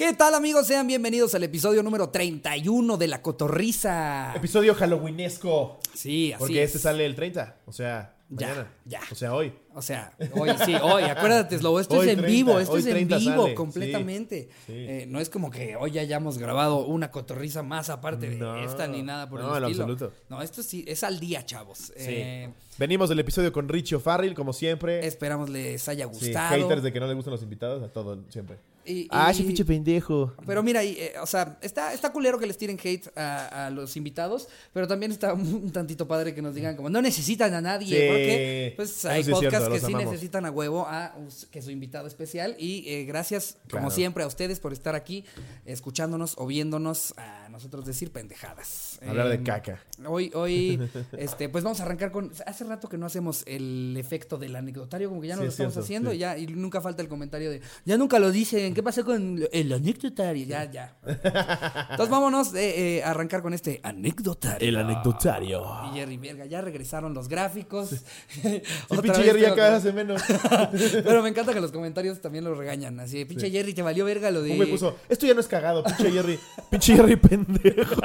¿Qué tal amigos? Sean bienvenidos al episodio número 31 de La Cotorrisa. Episodio halloweenesco. Sí, así Porque es. este sale el 30. O sea, Ya, mañana. ya. O sea, hoy. O sea, hoy sí, hoy, acuérdate, Slobo, esto Hoy es en 30, vivo, esto es en 30 vivo sale, completamente. sí, sí. Eh, no es como que hoy hayamos grabado una cotorriza más aparte de No, esta ni nada por no, el estilo. absoluto. No, esto sí es al día, chavos. Eh, Venimos del episodio con Richie O'Farrill, como siempre. esperamos les haya Sí, gustado. haters de que no les gustan los invitados, a todo, siempre. Y- Ah, ese pinche pendejo. Pero mira, y, eh, o sea, está, está culero que les tiren hate a, a los invitados, pero también está un tantito padre que nos digan como, no necesitan a nadie, Sí, porque pues hay sí podcasts cierto, que sí amamos. necesitan a huevo a que su invitado especial y eh, gracias, como siempre, a ustedes por estar aquí escuchándonos o viéndonos a nosotros decir pendejadas. Hablar de Em, caca. Hoy, hoy, este, pues vamos a arrancar con. Hace rato que no hacemos el efecto del anecdotario, como que ya no Sí, lo es estamos cierto, haciendo, y ya, y nunca falta el comentario de ya nunca lo dicen, ¿qué pasó con el anecdotario? Ya, ya. Entonces vámonos eh, eh, a arrancar con este anecdotario. anecdotario. Y Jerry, verga, ya regresaron los gráficos. Sí, pinche Jerry ya cada hace menos. Pero me encanta que los comentarios también lo regañan. Así, de, pinche Sí. Jerry, te valió verga lo de. Güey puso, esto ya no es cagado, pinche Jerry. pinche Jerry pendejo.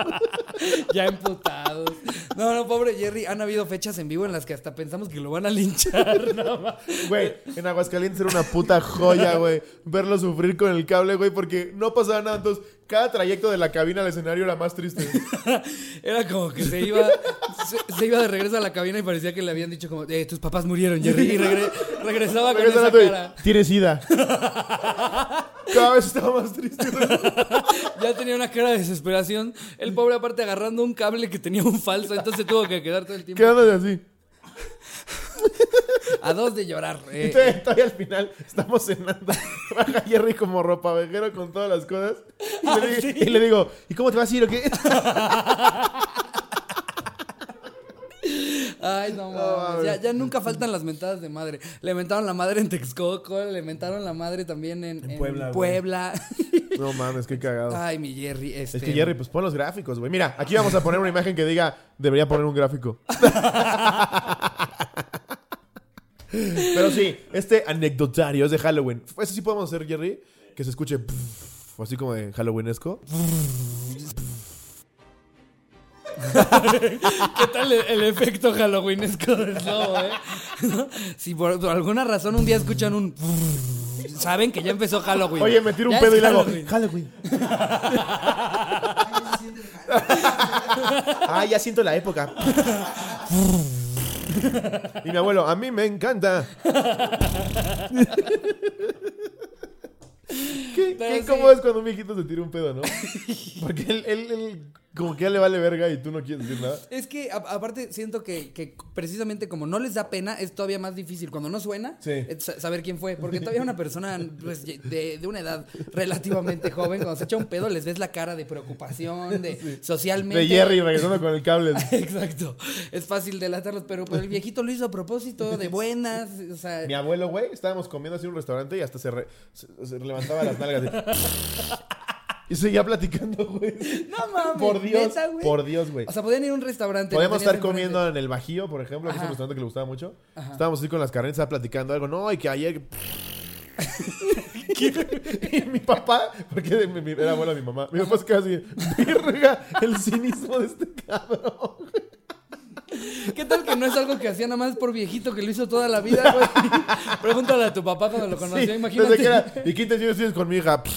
ya emputados. No, no, pobre Jerry. Han habido fechas en vivo en las que hasta pensamos que lo van a linchar. Güey, en Aguascalientes era una puta joya, güey. Verlo sufrir con el cable, güey, porque no pasaba nada. Entonces, cada trayecto de la cabina al escenario era más triste. Era como que se iba, se, se iba de regreso a la cabina y parecía que le habían dicho como, eh, tus papás murieron, Jerry. Y regre- regresaba con esa cara. Tienes sida. Cada vez estaba más triste. Ya tenía una cara de desesperación. El pobre aparte agarrando un cable que tenía un falso, entonces tuvo que quedar todo el tiempo Quedándose así. A dos de llorar. Y eh, todavía, todavía al final estamos cenando. Baja Jerry como ropa vejero con todas las cosas. Y, Ah, le, y le digo, ¿y cómo te vas a ir o qué? Ay, no mames. Ya, ya nunca faltan las mentadas de madre. Le mentaron la madre en Texcoco, le mentaron la madre también en, En en Puebla. No mames, qué cagado. Ay, mi Jerry. Este... Es que Jerry, pues pon los gráficos, güey. Mira, aquí vamos a poner una imagen que diga, debería poner un gráfico. Pero sí, este anecdotario es de Halloween. Eso sí podemos hacer, Jerry, que se escuche pff, así como de Halloweenesco. ¿Qué tal el, el efecto halloweenesco del slobo, eh? Si por, por alguna razón un día escuchan un... Saben que ya empezó Halloween. Oye, me tiro un pedo y le hago. Halloween. ah, ya siento la época. y mi abuelo, a mí me encanta. ¿Qué, Pero qué sí. cómodo es cuando un viejito se tira un pedo, no? Porque él, él- él como que ya le vale verga y tú no quieres decir nada. Es que a- aparte siento que, que precisamente como no les da pena, es todavía más difícil. Cuando no suena, Sí. es sa- saber quién fue. Porque todavía una persona pues, de, de una edad relativamente joven, cuando se echa un pedo, les ves la cara de preocupación, de socialmente. De Jerry regresando con el cable. Exacto. Es fácil delatarlos, pero, pero el viejito lo hizo a propósito, de buenas. O sea, Mi abuelo, güey, estábamos comiendo así en un restaurante y hasta se, re- se- se levantaba las nalgas. de- y seguía platicando, güey. no mames. Por Dios, ¿neta, güey? por Dios, güey. O sea, podían ir a un restaurante. Podíamos estar enfrente. comiendo en el Bajío, por ejemplo, que es un restaurante que le gustaba mucho. Ajá. Estábamos así con las carnes, estaba platicando algo. No, y que ayer... y mi papá, porque mi- mi- era abuela de mi mamá, mi papá se queda así, verga, el cinismo de este cabrón. ¿Qué tal que no es algo que hacía nada más por viejito que lo hizo toda la vida, güey? Pregúntale a tu papá cuando lo conoció, Sí, imagínate. desde que era, ¿y qué intenciones tienes con mi hija?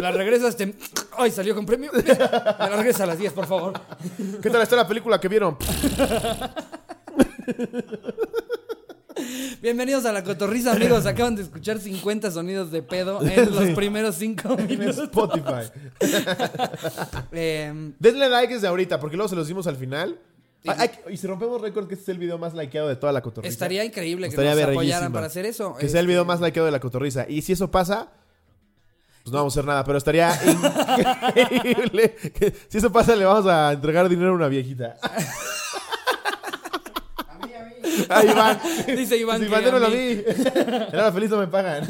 La regresas, te... Ay, salió con premio. Me la regresa a las 10, por favor. ¿Qué tal está la película que vieron? Bienvenidos a La Cotorriza, amigos. Acaban de escuchar 50 sonidos de pedo en los primeros 5 En minutos. Spotify. Eh, Denle like desde ahorita, porque luego se los dimos al final. Ay, ay, y si rompemos récord, que este es el video más likeado de toda la cotorriza. estaría increíble que Estaría nos apoyaran para hacer eso. Que sea el video Este, más likeado de la cotorriza. Y si eso pasa, pues no vamos a hacer nada, pero estaría increíble. que si eso pasa, le vamos a entregar dinero a una viejita. A Iván. Dice Iván Si que Iván, a démelo a mí. mí. Era feliz, no me pagan.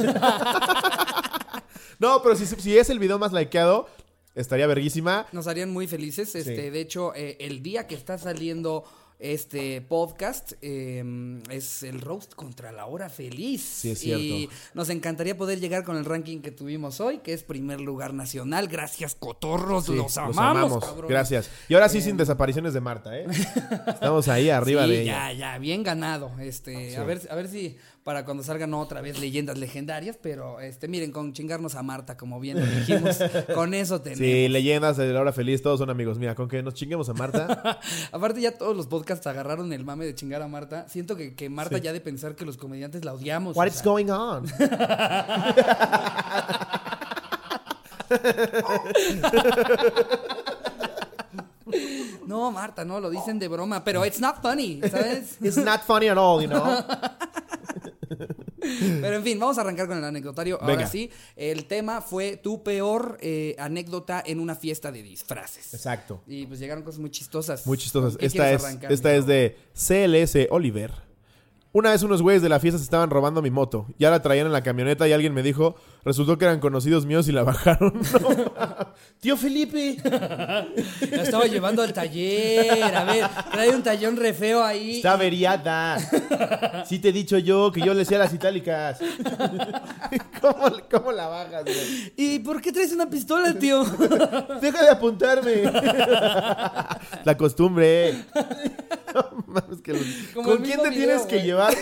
No, pero si, si es el video más likeado, estaría verguísima. Nos harían muy felices. Este, Sí. De hecho, eh, el día que está saliendo este podcast eh, es el roast contra la hora feliz. Sí, es cierto. Y nos encantaría poder llegar con el ranking que tuvimos hoy, que es primer lugar nacional. Gracias, cotorros, Sí, los amamos. cabrones. Gracias. Y ahora sí, sin desapariciones de Marta, ¿eh? Estamos ahí arriba Sí, de ella. ya, ya, bien ganado. Este, a ver, a ver si para cuando salgan otra vez leyendas legendarias, pero este, miren, con chingarnos a Marta, como bien lo dijimos, con eso tenemos. Sí, leyendas de la hora feliz, todos son amigos. Mira, con que nos chinguemos a Marta. Aparte ya todos los podcasts agarraron el mame de chingar a Marta. Siento que, que Marta ya de pensar que los comediantes la odiamos. What is sea. going on? No, Marta, no, lo dicen de broma, pero it's not funny, ¿sabes? It's not funny at all, you know? Pero en fin, vamos a arrancar con el anecdotario. Ahora Venga. sí, el tema fue tu peor eh, anécdota en una fiesta de disfraces. Exacto. Y pues llegaron cosas muy chistosas. Muy chistosas. ¿Con qué Esta es, arrancar, esta es de CLS Oliver. Una vez unos güeyes de la fiesta se estaban robando mi moto. Ya la traían en la camioneta y alguien me dijo, resultó que eran conocidos míos y la bajaron. No. Tío Felipe. La estaba llevando al taller. A ver, trae un tallón re feo ahí. Está averiada. Sí te he dicho yo que yo le decía las itálicas. ¿Cómo, cómo la bajas, güey? ¿Y por qué traes una pistola, tío? Deja de apuntarme. La costumbre. No mames, que lo- Como ¿Con quién te video, tienes que llevar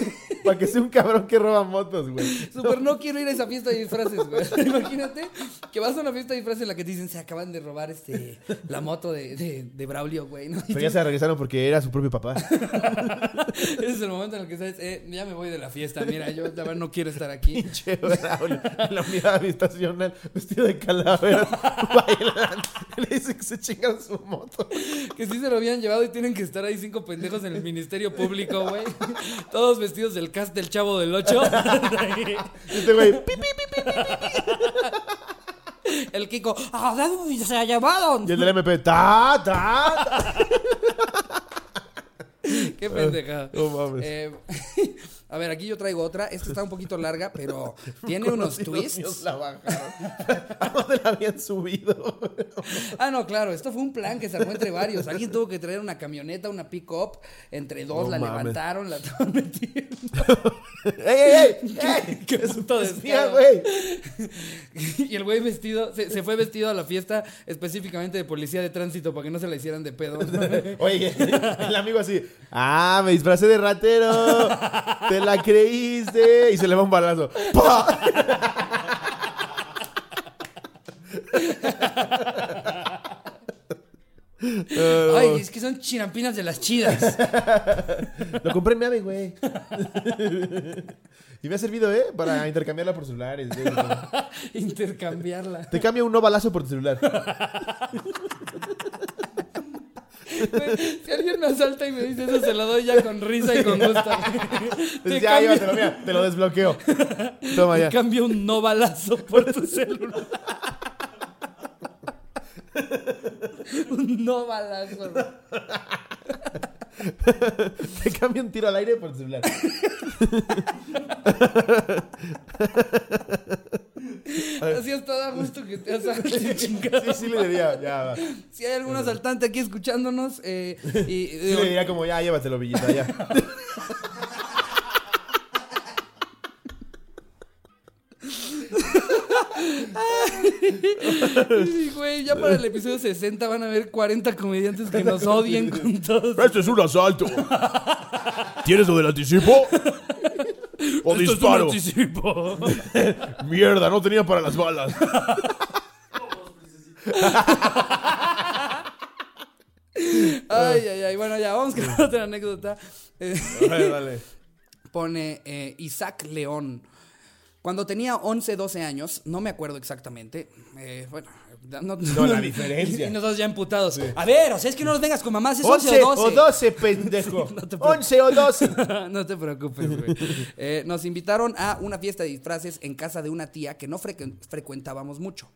para que sea un cabrón que roba motos, güey? Super no quiero ir a esa fiesta de disfraces, güey. Imagínate que vas a una fiesta de disfraces en la que te dicen se acaban de robar este la moto de, de, de Braulio, güey. ¿no? Pero ya se regresaron porque era su propio papá. Ese es el momento en el que sabes, eh, ya me voy de la fiesta. Mira, yo la verdad no quiero estar aquí. Che, Braulio, en la unidad habitacional, vestido de calavera, bailando. Le dice que se chingan su moto. Que sí se lo habían llevado y tienen que estar ahí cinco pendejos en el Ministerio Público, güey. Todos vestidos del cast del Chavo del Ocho. Este güey, pi, pi, pi, pi. El Kiko, ¡ah, ¿de dónde se ha llevado? Y el del MP, ta, ta, ta. Qué pendejada. No mames. Eh, a ver, aquí yo traigo otra. Esta está un poquito larga, pero tiene unos twists. la bajaron. ¿A dónde la habían subido? Ah, no, claro, esto fue un plan que se armó entre varios. Alguien tuvo que traer una camioneta, una pick-up. Entre dos No la mames. levantaron, la estaban metiendo. ¡Ey, ey, ey! ey! Qué puto descaro. güey. Y el güey vestido, se, se fue vestido a la fiesta específicamente de policía de tránsito para que no se la hicieran de pedo. Oye, el amigo así, ah, me disfracé de ratero, te la creíste, y se le va un balazo. ¡Pah! Ay, es que son chinampinas de las chidas. Lo compré en mi ave, güey. Y me ha servido, ¿eh? Para intercambiarla por celulares. güey. Intercambiarla. Te cambio un no balazo por tu celular. Si alguien me asalta y me dice eso, se lo doy ya con risa y con gusto. Te ya, cambio- llévatelo, mira, te lo desbloqueo. Toma ya. Te cambio un no balazo por tu celular. un no balazo. Te cambio un tiro al aire por tu celular. Así hasta da gusto que te asalten, chingada. Sí, sí le diría, ya va. Si hay algún asaltante aquí escuchándonos, eh, y, Sí digo, le diría como, ya, llévatelo, Villita, ya. Güey, ya para el episodio 60 van a haber 40 comediantes que nos odien con todos. Esto es un asalto. ¿Tienes lo del anticipo? ¿O Esto es un disparo? anticipo. Mierda, no tenía para las balas. Ay, ay, ay. Bueno, ya vamos con otra anécdota. Dale, dale. pone eh, Isaac León. Cuando tenía 11, 12 años, no me acuerdo exactamente. eh, bueno, no, No, la diferencia. Y nosotros ya emputados. A ver, o sea, es que no nos vengas con mamás, es 11, 11 o 12. o 12, pendejo. 11 o 12. no te preocupes, güey. Eh, nos invitaron a una fiesta de disfraces en casa de una tía que no frecu- frecuentábamos mucho.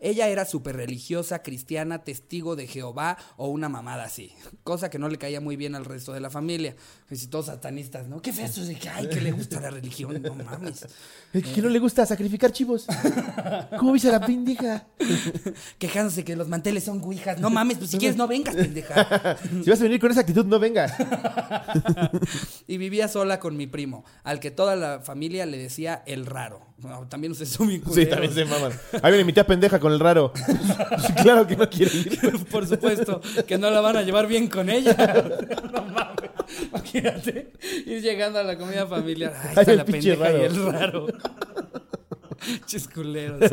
Ella era súper religiosa, cristiana, testigo de Jehová o una mamada así. Cosa que no le caía muy bien al resto de la familia. Y todos satanistas, ¿no? ¿Qué feos de que, ay, que le gusta la religión? No mames. ¿Que no le gusta sacrificar chivos? ¿Cómo a la pendeja? Quejándose que los manteles son guijas. No mames, pues si quieres no vengas, pendeja. si vas a venir con esa actitud, no vengas. y vivía sola con mi primo, al que toda la familia le decía el raro. También ustedes son bien Sí, también se maman. Ahí viene mi tía pendeja con el raro. claro que no quiere ir. Por supuesto, que no la van a llevar bien con ella. no mames. Imagínate ir llegando a la comida familiar. Ay, está la pendeja y el raro. Chisculeros.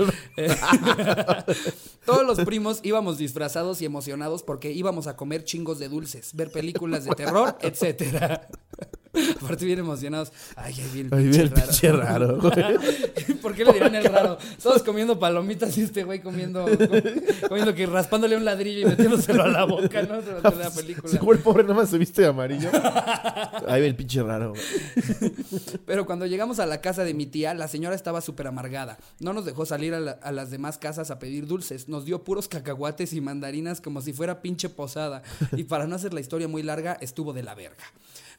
Todos los primos íbamos disfrazados y emocionados porque íbamos a comer chingos de dulces, ver películas de terror, etcétera. Aparte bien emocionados. Ay, ahí viene el pinche raro. Pinche raro ¿Por qué le dirán el raro? Todos comiendo palomitas y este güey comiendo, comiendo que raspándole un ladrillo y metiéndoselo a la boca, ¿no? Durante la película. Seguro el pobre nada más se viste de amarillo. Ahí viene el pinche raro. Pero cuando llegamos a la casa de mi tía, la señora estaba súper amargada. No nos dejó salir a, a, las demás casas a pedir dulces. Nos dio puros cacahuates y mandarinas como si fuera pinche posada. Y para no hacer la historia muy larga, estuvo de la verga.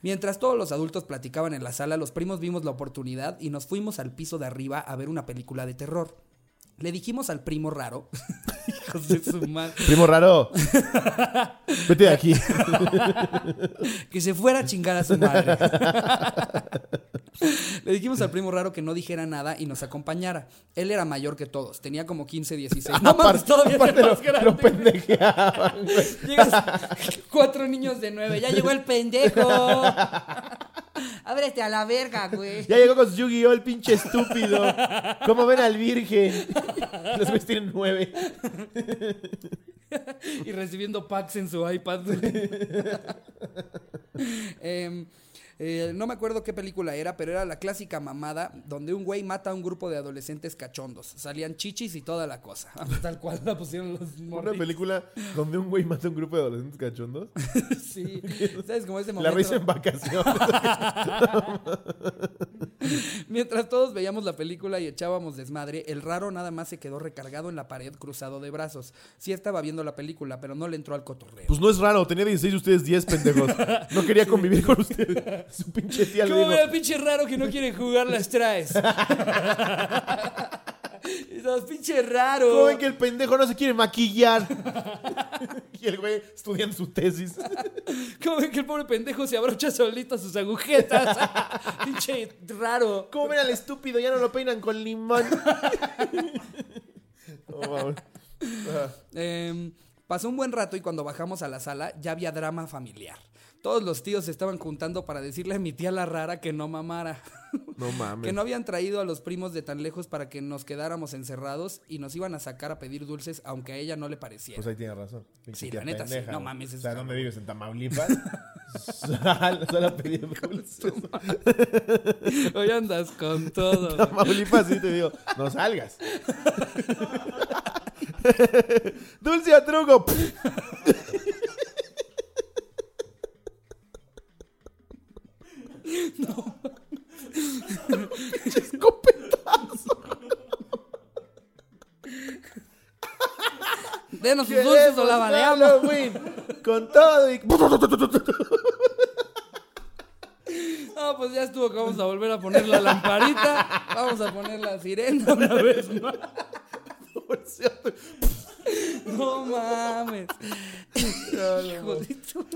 Mientras todos los adultos platicaban en la sala, los primos vimos la oportunidad y nos fuimos al piso de arriba a ver una película de terror. Le dijimos al primo raro. Hijos de su madre. Primo raro. Vete de aquí. que se fuera a chingar a su madre. Le dijimos al primo raro que no dijera nada y nos acompañara. Él era mayor que todos, tenía como 15, 16. No mames, todavía aparte lo, lo pendejeaban. Llegas cuatro niños de nueve, ya llegó el pendejo. Ábrete a la verga, güey. Ya llegó con su Yu-Gi-Oh! el pinche estúpido. ¿Cómo ven al virgen? Los güeyes tienen nueve. y recibiendo packs en su iPad. eh, eh, no me acuerdo qué película era, pero era la clásica mamada donde un güey mata a un grupo de adolescentes cachondos. Salían chichis y toda la cosa. Tal cual la pusieron los morritos. ¿Una película donde un güey mata a un grupo de adolescentes cachondos? sí. ¿Sabes cómo ese momento? La risa en vacaciones. Mientras todos veíamos la película y echábamos desmadre, el raro nada más se quedó recargado en la pared cruzado de brazos. Sí estaba viendo la película, pero no le entró al cotorreo. Pues no es raro, tenía 16 y ustedes 10, pendejos. No quería convivir con ustedes. Su pinche tía le dijo... el pinche raro que no quiere jugar las traes? Esos pinche raro. ¿Cómo ven que el pendejo no se quiere maquillar? y el güey estudiando su tesis. ¿Cómo ven que el pobre pendejo se abrocha solito sus agujetas? pinche raro. ¿Cómo ven al estúpido? Ya no lo peinan con limón. eh, pasó un buen rato y cuando bajamos a la sala ya había drama familiar. Todos los tíos se estaban juntando para decirle a mi tía la rara que no mamara. No mames. que no habían traído a los primos de tan lejos para que nos quedáramos encerrados y nos iban a sacar a pedir dulces, aunque a ella no le pareciera. Pues ahí tiene razón. Sí, la neta sí. No mames. O sea, ¿dónde vives? ¿En Tamaulipas? sal, sal a pedir dulces. Hoy andas con todo. Tamaulipas sí te digo, no salgas. Dulce a truco. No. Escopetazo. Denos sus dulces o la baleamos. Con todo y... No, pues ya estuvo que vamos a volver a poner la lamparita. Vamos a poner la sirena una vez más. No mames. Hijo de tu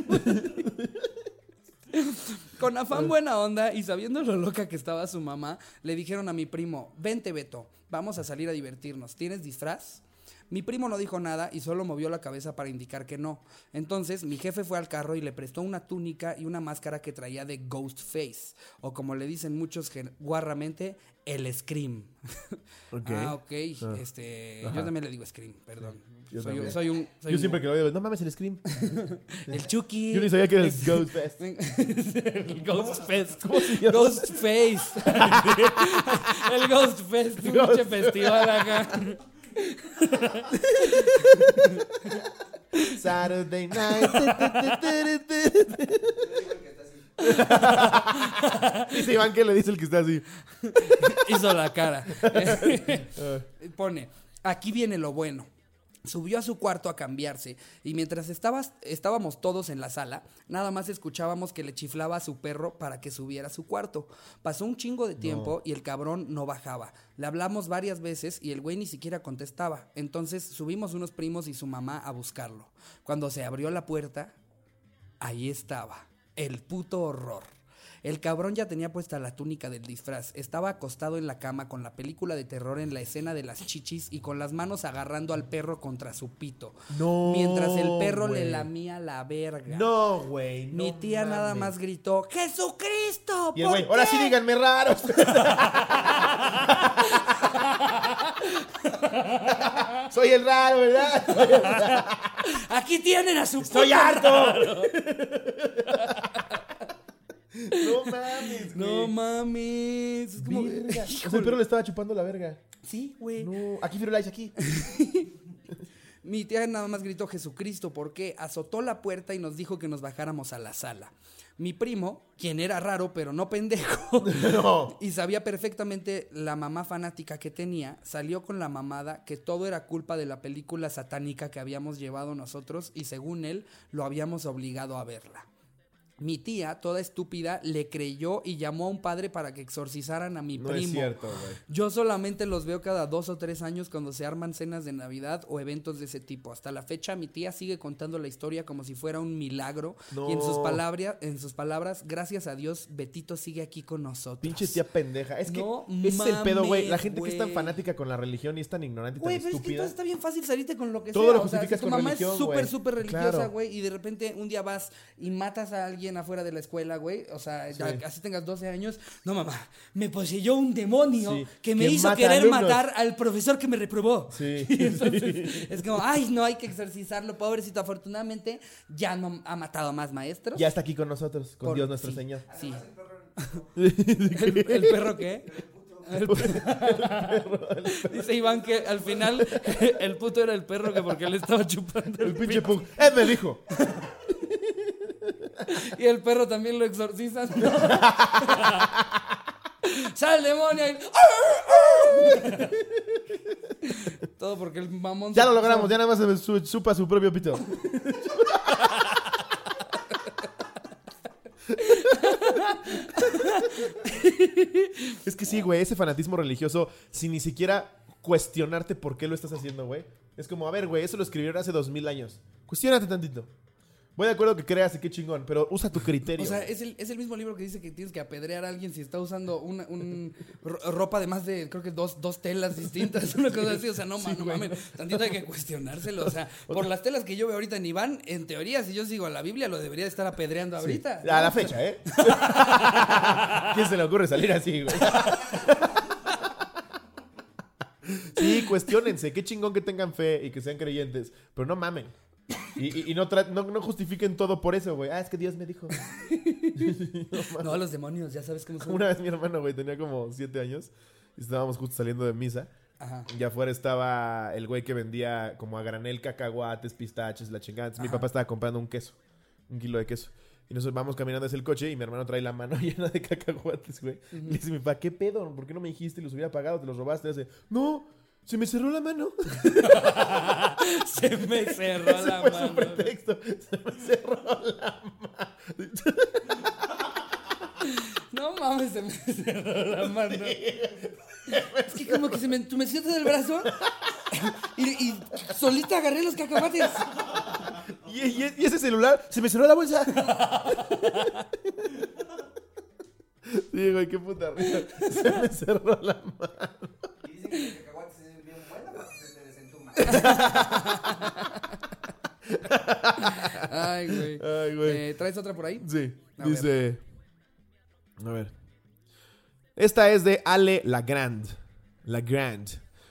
Con afán buena onda y sabiendo lo loca que estaba su mamá, le dijeron a mi primo, vente Beto, vamos a salir a divertirnos. ¿Tienes disfraz? Mi primo no dijo nada y solo movió la cabeza para indicar que no. Entonces mi jefe fue al carro y le prestó una túnica y una máscara que traía de Ghost Face, o como le dicen muchos guarramente, el Scream. Ah, ok. Este, yo también le digo Scream, perdón. Yo, soy, soy, un. yo siempre que lo veo, no mames, el Scream. el Chucky. Yo ni sabía que era el Ghost Fest. el Ghost Fest. Ghost Face. el Ghost Fest. Un festival acá. Saturday night. dice Iván que le dice el que está así. Hizo la cara. Pone. Aquí viene lo bueno. Subió a su cuarto a cambiarse y mientras estábamos todos en la sala, nada más escuchábamos que le chiflaba a su perro para que subiera a su cuarto. Pasó un chingo de tiempo y el cabrón no bajaba. Le hablamos varias veces y el güey ni siquiera contestaba. Entonces subimos unos primos y su mamá a buscarlo. Cuando se abrió la puerta, ahí estaba, el puto horror. El cabrón ya tenía puesta la túnica del disfraz. Estaba acostado en la cama con la película de terror en la escena de las chichis y con las manos agarrando al perro contra su pito. No, Mientras el perro le lamía la verga. No, güey. Mi no tía nada más gritó, ¡Jesucristo! Y el ¿por güey, ahora sí qué?". díganme raros. Soy el raro, ¿verdad? Aquí tienen a su ¡Estoy harto! no mames, No güey. mames. Es como... Verga. Híjole. perro le estaba chupando la verga. Sí, güey. No, aquí Firulais, aquí. Mi tía nada más gritó Jesucristo porque azotó la puerta y nos dijo que nos bajáramos a la sala. Mi primo, quien era raro pero no pendejo, No. y sabía perfectamente la mamá fanática que tenía, salió con la mamada que todo era culpa de la película satánica que habíamos llevado nosotros y según él lo habíamos obligado a verla. Mi tía, toda estúpida, le creyó y llamó a un padre para que exorcizaran a mi No primo. es cierto, güey. Yo solamente los veo cada dos o tres años cuando se arman cenas de Navidad o eventos de ese tipo. Hasta la fecha mi tía sigue contando la historia como si fuera un milagro. Y en sus, palabras, en sus palabras, gracias a Dios, Betito sigue aquí con nosotros. Pinche tía pendeja. Es que No ese es el pedo, güey. La mames, gente que es tan fanática con la religión y es tan ignorante y tan Güey, pero es que entonces está bien fácil salirte con lo que Todo sea. lo o sea, si tu mamá religión, es súper, súper religiosa, Claro. güey, y de repente un día vas y matas a alguien afuera de la escuela, güey. O sea, ya Sí. así tengas 12 años. No, mamá, me poseyó un demonio Sí, que me que hizo mata querer alumnos. matar al profesor que me reprobó. Sí. Y entonces es como, ay, no hay que exorcizarlo, pobrecito. Afortunadamente ya no ha matado a más maestros. Ya está aquí con nosotros, con Por- Dios nuestro sí, Señor. Sí. ¿El, el perro qué? El perro. Dice Iván que al final el puto era el perro que porque le estaba chupando El el pinche pug. Él me dijo. Y el perro también lo exorcizan. ¡Sal demonio! Y- Todo porque el mamón Ya lo logramos, ya nada más se su- supa su propio pito. es que sí, güey, ese fanatismo religioso, sin ni siquiera cuestionarte por qué lo estás haciendo, güey. Es como, a ver, güey, eso lo escribieron hace dos mil años. Cuestiónate tantito. Voy de acuerdo que creas y qué chingón, pero usa tu criterio. O sea, es el, es el mismo libro que dice que tienes que apedrear a alguien si está usando una un, ro- ropa de más de, creo que dos, dos telas distintas, una cosa así. O sea, no, ma- no mames, tantito hay que cuestionárselo. O sea, por las telas que yo veo ahorita en Iván, en teoría, si yo sigo a la Biblia, lo debería de estar apedreando Sí. ahorita. A la fecha, ¿eh? ¿Quién se le ocurre salir así, güey? Sí, cuestionense. Qué chingón que tengan fe y que sean creyentes. Pero no mamen. Y, y- y no, no, no justifiquen todo por eso, güey. Ah, es que Dios me dijo. No, los demonios, ya sabes cómo son. Una vez mi hermano, güey, tenía como siete años. Y estábamos justo saliendo de misa. Ajá. Y afuera estaba el güey que vendía como a granel cacahuates, pistaches, la chingada. Entonces mi papá estaba comprando un queso, un kilo de queso. Y nosotros vamos caminando hacia el coche y mi hermano trae la mano llena de cacahuates, güey. Y le dice mi papá, ¿qué pedo? ¿Por qué no me dijiste los hubiera pagado? ¿Te los robaste? Y dice, no, se me cerró la mano. Se me cerró Ese la fue su mano. pretexto. Se me cerró la mano. No mames, se me cerró la mano. Es que como que se me entumeció todo el brazo y, y solita agarré los cacahuates. Y, y- y ese celular, se me cerró la bolsa. Sí, güey, qué puta risa. Se me cerró la mano. Y dicen que el cacahuate es bien bueno para que se te desentuma. Ay, güey. Ay, güey. Eh, ¿Traes otra por ahí? Sí, A dice. A ver. Esta es de Ale Lagrand. Lagrand.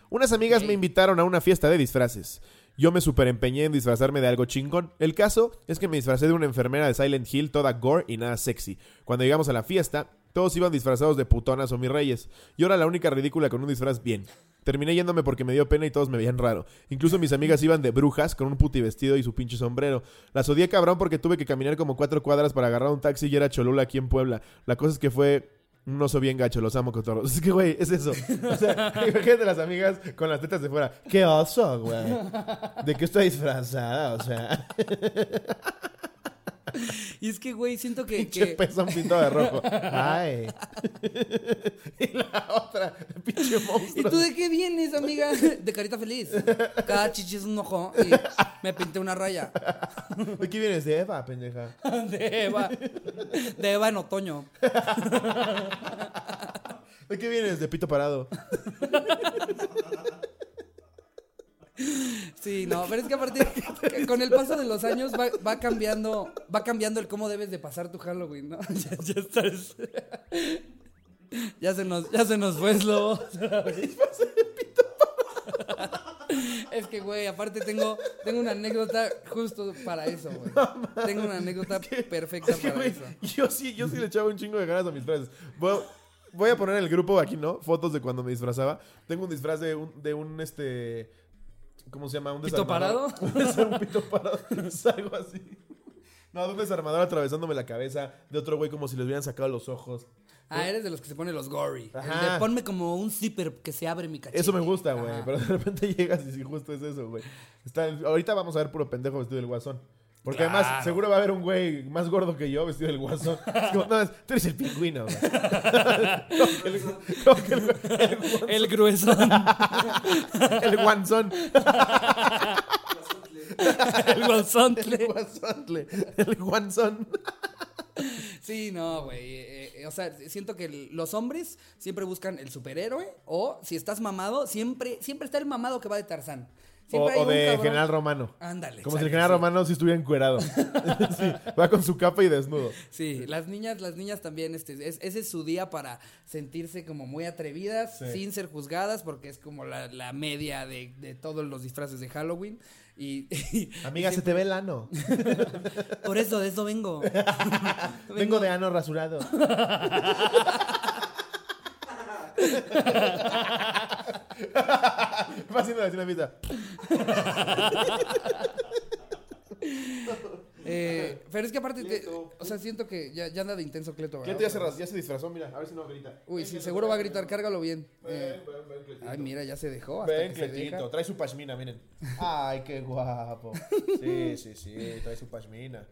Unas amigas me invitaron a una fiesta de disfraces. Yo me superempeñé en disfrazarme de algo chingón. El caso es que me disfracé de una enfermera de Silent Hill, toda gore y nada sexy. Cuando llegamos a la fiesta, todos iban disfrazados de putonas o mis reyes. Yo era la única ridícula con un disfraz bien. Terminé yéndome porque me dio pena y todos me veían raro. Incluso mis amigas iban de brujas con un puti vestido y su pinche sombrero. Las odié cabrón porque tuve que caminar como cuatro cuadras para agarrar un taxi y era Cholula aquí en Puebla. La cosa es que fue Un oso bien gacho, los amo cotorros. Es que, güey, es eso. O sea, imagínate las amigas con las tetas de fuera. ¡Qué oso, güey! ¿De qué está disfrazada? O sea, Y es que, güey, siento que... pinche que- pezón pintado de rojo. ¡Ay! y la otra, pinche ¿Y monstruo. tú de qué vienes, amiga? De carita feliz. Cada chichi es un ojo y me pinté una raya. ¿De qué vienes? De Eva, pendeja. De Eva. De Eva en otoño. ¿De qué vienes? De pito parado. Sí, no, pero es que aparte, con el paso de los años va, va cambiando, va cambiando el cómo debes de pasar tu Halloween, ¿no? Ya, ya estás. Ya se nos, ya se nos fue Slobo. Es que, güey, aparte tengo, tengo una anécdota justo para eso, güey. Tengo una anécdota perfecta Es que, para eso. yo sí, yo sí le echaba un chingo de ganas a mis. Voy, voy a poner en el grupo aquí, ¿no? Fotos de cuando me disfrazaba. Tengo un disfraz de un, de un este. ¿Cómo se llama? Un ¿Pito desarmador. un pito parado. Es algo así. No, de un desarmador atravesándome la cabeza. De otro güey como si les hubieran sacado los ojos. Ah, eres de los que se pone los gory. El Ajá. de ponme como un zipper que se abre mi cachete. Eso me gusta, güey. Pero de repente llegas y sí, justo es eso, güey. Está, ahorita vamos a ver puro pendejo vestido del guasón. Porque además, seguro va a haber un güey más gordo que yo vestido del guasón. Es como, no, tú eres el pingüino, güey. El, como que el, El gruesón. el, el guanzón. el guasón. El guasontle. El guanzón. Sí, no, güey. eh, eh, o sea, siento que el- los hombres siempre buscan el superhéroe o si estás mamado, siempre, siempre está el mamado que va de Tarzán. O, de cabrón- general romano. Ándale. Como si el general sí. romano sí estuviera encuerado. sí, va con su capa y desnudo. Sí, las niñas, las niñas también, este, es- ese es su día para sentirse como muy atrevidas, Sí. sin ser juzgadas, porque es como la, la media de, de todos los disfraces de Halloween. Y, y Amiga, se te ve el ano. por eso, de eso vengo. Vengo de ano rasurado. Va haciendo una pista. Eh, pero es que aparte, te- o sea, siento que ya, ya anda de intenso Cleto, ¿verdad? Cleto ya se, ras- ya se disfrazó, mira, a ver si no grita. Uy, sí, seguro va a gritar, cárgalo bien. Eh, Ven, ven, ven, Cletito. ay, mira, ya se dejó. Hasta Ven, que se Cletito, deja. trae su pashmina, miren. Ay, qué guapo. Sí, sí, sí, trae su pashmina.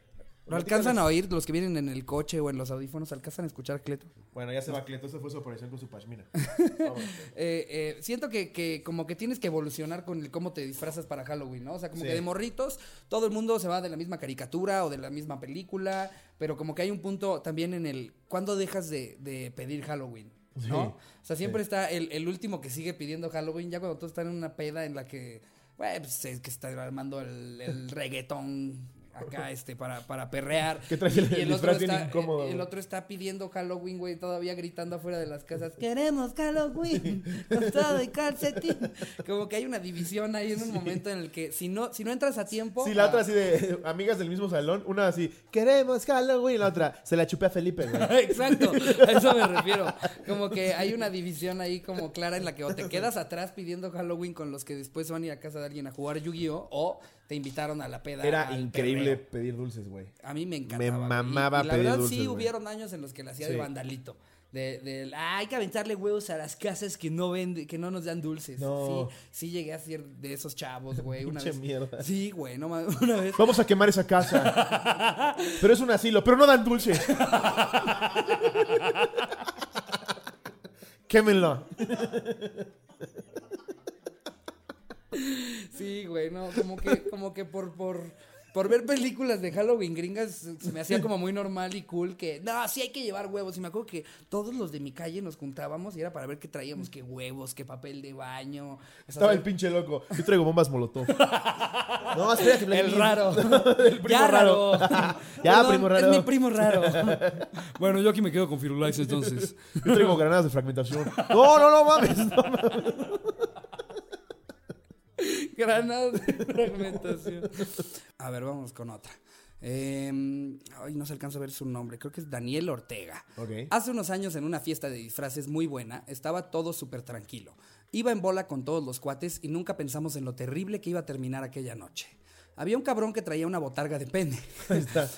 ¿Lo alcanzan a oír los que vienen en el coche o en los audífonos? ¿Alcanzan a escuchar Cleto? Bueno, ya se va Cleto, esa fue su aparición con su pashmina. Eh, eh, siento que, que como que tienes que evolucionar con el cómo te disfrazas para Halloween, ¿no? O sea, como Sí. que de morritos todo el mundo se va de la misma caricatura o de la misma película, pero como que hay un punto también en el cuándo dejas de, de pedir Halloween, ¿no? Sí. O sea, siempre está el, el último que sigue pidiendo Halloween, ya cuando todos están en una peda en la que, bueno, pues es que está armando el, el reggaetón acá este para, para perrear. Que trae el- el bien está, incómodo, el otro está pidiendo Halloween, güey, todavía gritando afuera de las casas. Queremos Halloween, costado y calcetín. Como que hay una división ahí en un momento en el que si no, si no entras a tiempo. Sí, la otra ah, así de amigas del mismo salón, una así, queremos Halloween, la otra, se la chupé a Felipe, güey. Exacto, a eso me refiero. Como que hay una división ahí como clara en la que o te quedas atrás pidiendo Halloween con los que después van a ir a casa de alguien a jugar Yu-Gi-Oh! o te invitaron a la peda. Era increíble perreo. pedir dulces, güey. A mí me encantaba. Me. Y- mamaba y, la pedir verdad dulces, sí güey. hubieron años en los que la hacía Sí. de vandalito. De, de ah, hay que aventarle huevos a las casas que no venden, que no nos dan dulces. No. Sí, sí llegué a ser de esos chavos, güey. Una vez. mierda. Sí, güey, no una vez. Vamos a quemar esa casa. pero es un asilo, pero no dan dulces. Quémenlo. Sí, güey, no, como que, como que por, por, por ver películas de Halloween gringas se me hacía como muy normal y cool que, no, sí hay que llevar huevos. Y me acuerdo que todos los de mi calle nos juntábamos y era para ver qué traíamos, qué huevos, qué papel de baño. Estaba el pinche loco. Yo traigo bombas molotov. no, espérate, El Vladimir. raro. El primo ya raro. raro. Ya, Perdón, primo raro. Es mi primo raro. bueno, yo aquí me quedo con Firulais entonces. Yo traigo granadas de fragmentación. No, no, no mames. No, mames. Granadas de fragmentación. A ver, vamos con otra. Eh, ay, no se alcanza a ver su nombre. Creo que es Daniel Ortega. Ok. Hace unos años en una fiesta de disfraces muy buena, estaba todo súper tranquilo. Iba en bola con todos los cuates y nunca pensamos en lo terrible que iba a terminar aquella noche. Había un cabrón que traía una botarga de pene. Ahí está.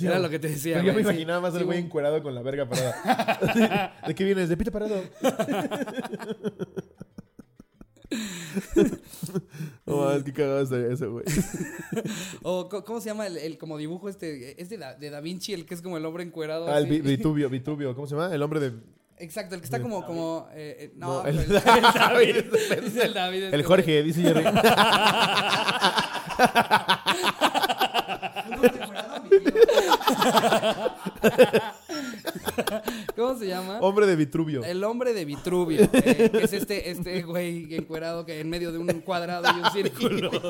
Era lo que te decía. Yo me imaginaba más Sí, el güey encuerado con la verga parada. ¿De qué vienes? De pito parado. No mames, qué cagado estaría eso, güey. O, ¿cómo se llama el, el como dibujo este? Es de da, de Da Vinci, el que es como el hombre encuerado. Ah, el. Vi- Vitubio, Vitubio. ¿Cómo se llama? El hombre de... Exacto, el que está como, como, eh, eh, no, No, el- el, el David, es el David. El güey. Jorge, dice Jerry. ¿No te encuerado, mi tío? ¿Cómo se llama? Hombre de Vitruvio. El hombre de Vitruvio, eh, que es este, este güey encuerado que en medio de un cuadrado y un círculo.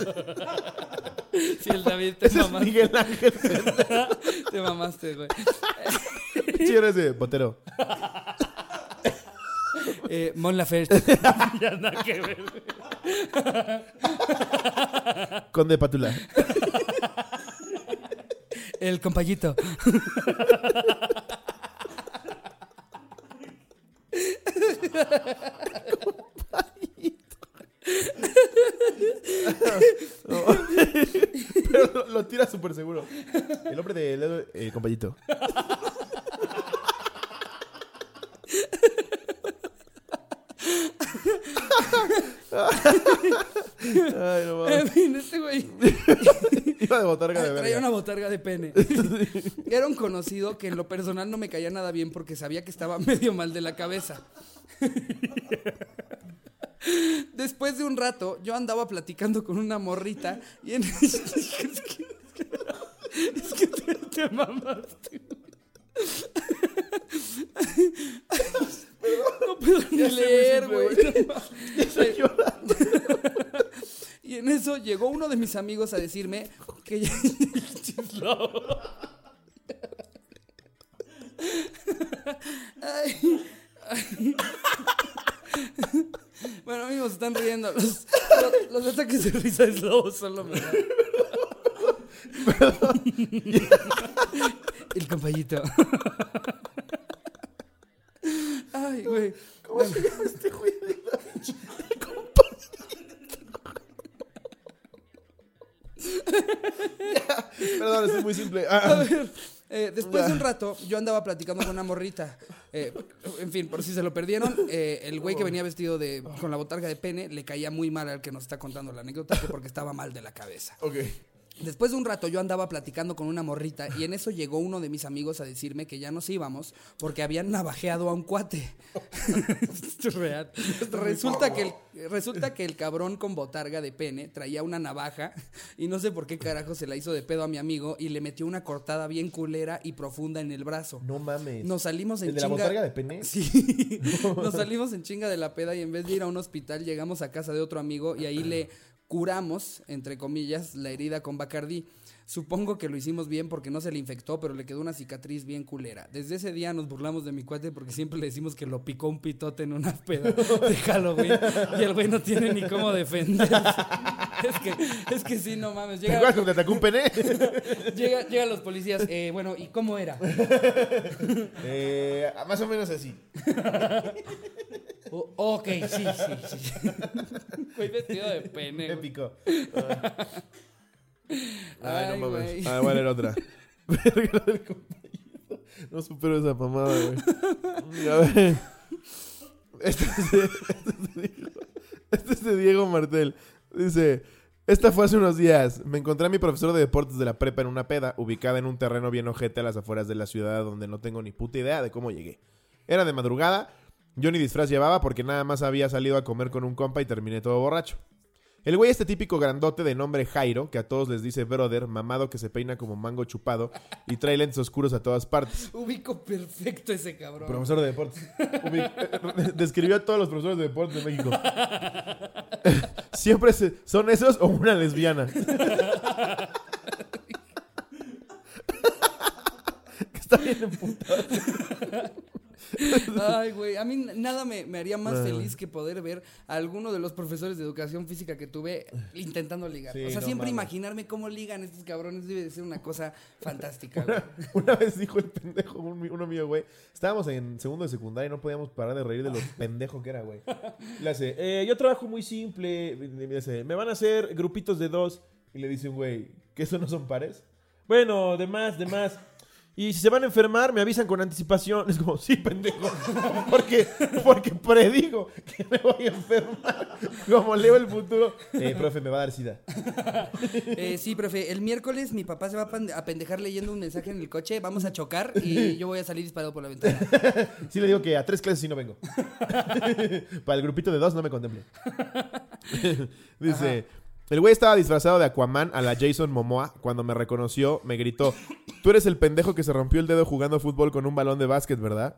Sí, el David te Ese es mamaste, Miguel Ángel. te mamaste, güey. Sí, eres de Botero. Eh, Mon Laferte. ya nada que ver. Conde Pátula. El compayito. Pero lo, tira súper seguro. El hombre de el compañito. Ay, no En mames. fin, este güey Iba de botarga de traía verga. una botarga de pene. Era un conocido que en lo personal no me caía nada bien porque sabía que estaba medio mal de la cabeza. Después de un rato, yo andaba platicando con una morrita y en es que, es que te, te mamaste. No puedo ni Ya leer, güey. Estoy llorando. Y en eso llegó uno de mis amigos a decirme que ya... Ay, ay. Bueno, amigos, están riendo. Los, los- los ataques de risa de Slobo solo me dan. El compañito. Ay, güey. ¿Cómo se llama este güey? Ya, Perdón, estoy muy simple. A Ah, ver, eh, después de un rato, yo andaba platicando con una morrita. Eh, en fin, por si se lo perdieron, eh, el güey que venía vestido de con la botarga de pene le caía muy mal al que nos está contando la anécdota que porque estaba mal de la cabeza. ok. Después de un rato yo andaba platicando con una morrita y en eso llegó uno de mis amigos a decirme que ya nos íbamos porque habían navajeado a un cuate. Esto es real. Resulta que, el, resulta que el cabrón con botarga de pene traía una navaja y no sé por qué carajo se la hizo de pedo a mi amigo y le metió una cortada bien culera y profunda en el brazo. No mames. Nos salimos en ¿El de la chinga. botarga de pene? Sí. Nos salimos en chinga de la peda y en vez de ir a un hospital llegamos a casa de otro amigo y ahí le curamos, entre comillas, la herida con Bacardí. Supongo que lo hicimos bien porque no se le infectó, pero le quedó una cicatriz bien culera. Desde ese día nos burlamos de mi cuate porque siempre le decimos que lo picó un pitote en una peda de Halloween y el güey no tiene ni cómo defenderse. Es que, es que sí, no mames. ¿Te Llega, acuerdas cuando te atacó un pene? llega, llegan los policías. Eh, bueno, ¿y cómo era? Eh, más o menos así. O- ok, sí, sí, sí. Güey vestido de pene. güey. Épico. Ay, Ay, no güey. mames. Ah, vale, era otra. Verga del compañero. No supero esa mamada, güey. A ver. Este es, de, este, es de Diego, este es de Diego Martel. Dice: Esta fue hace unos días. Me encontré a mi profesor de deportes de la prepa en una peda, ubicada en un terreno bien ojete a las afueras de la ciudad, donde no tengo ni puta idea de cómo llegué. Era de madrugada. Yo ni disfraz llevaba porque nada más había salido a comer con un compa y terminé todo borracho. El güey este típico grandote de nombre Jairo, que a todos les dice brother, mamado que se peina como mango chupado y trae lentes oscuros a todas partes. Ubico perfecto ese cabrón. Profesor de deportes. Describió a todos los profesores de deportes de México. Siempre se- son esos o una lesbiana. Que Está bien emputado. Ay, güey. A mí nada me, me haría más feliz que poder ver a alguno de los profesores de educación física que tuve intentando ligar. Sí, o sea, no siempre mames. imaginarme cómo ligan estos cabrones debe de ser una cosa fantástica, güey. Una vez dijo el pendejo, un- uno mío, güey. Estábamos en segundo de secundaria y no podíamos parar de reír de lo pendejo que era, güey. Le hace, "Eh, yo trabajo muy simple. Me van a hacer grupitos de dos. Y le dice un güey, ¿que eso no son pares? Bueno, de más, de más. Y si se van a enfermar, me avisan con anticipación. Es como, sí, pendejo. Porque, porque predigo que me voy a enfermar. Como leo el futuro. Eh, profe, me va a dar sida. Eh, sí, profe, el miércoles mi papá se va a pende- a pendejar leyendo un mensaje en el coche, vamos a chocar y yo voy a salir disparado por la ventana. Sí le digo que a tres clases sí no vengo. Para el grupito de dos no me contemple. Dice, el güey estaba disfrazado de Aquaman a la Jason Momoa. Cuando me reconoció, me gritó, tú eres el pendejo que se rompió el dedo jugando fútbol con un balón de básquet, ¿verdad?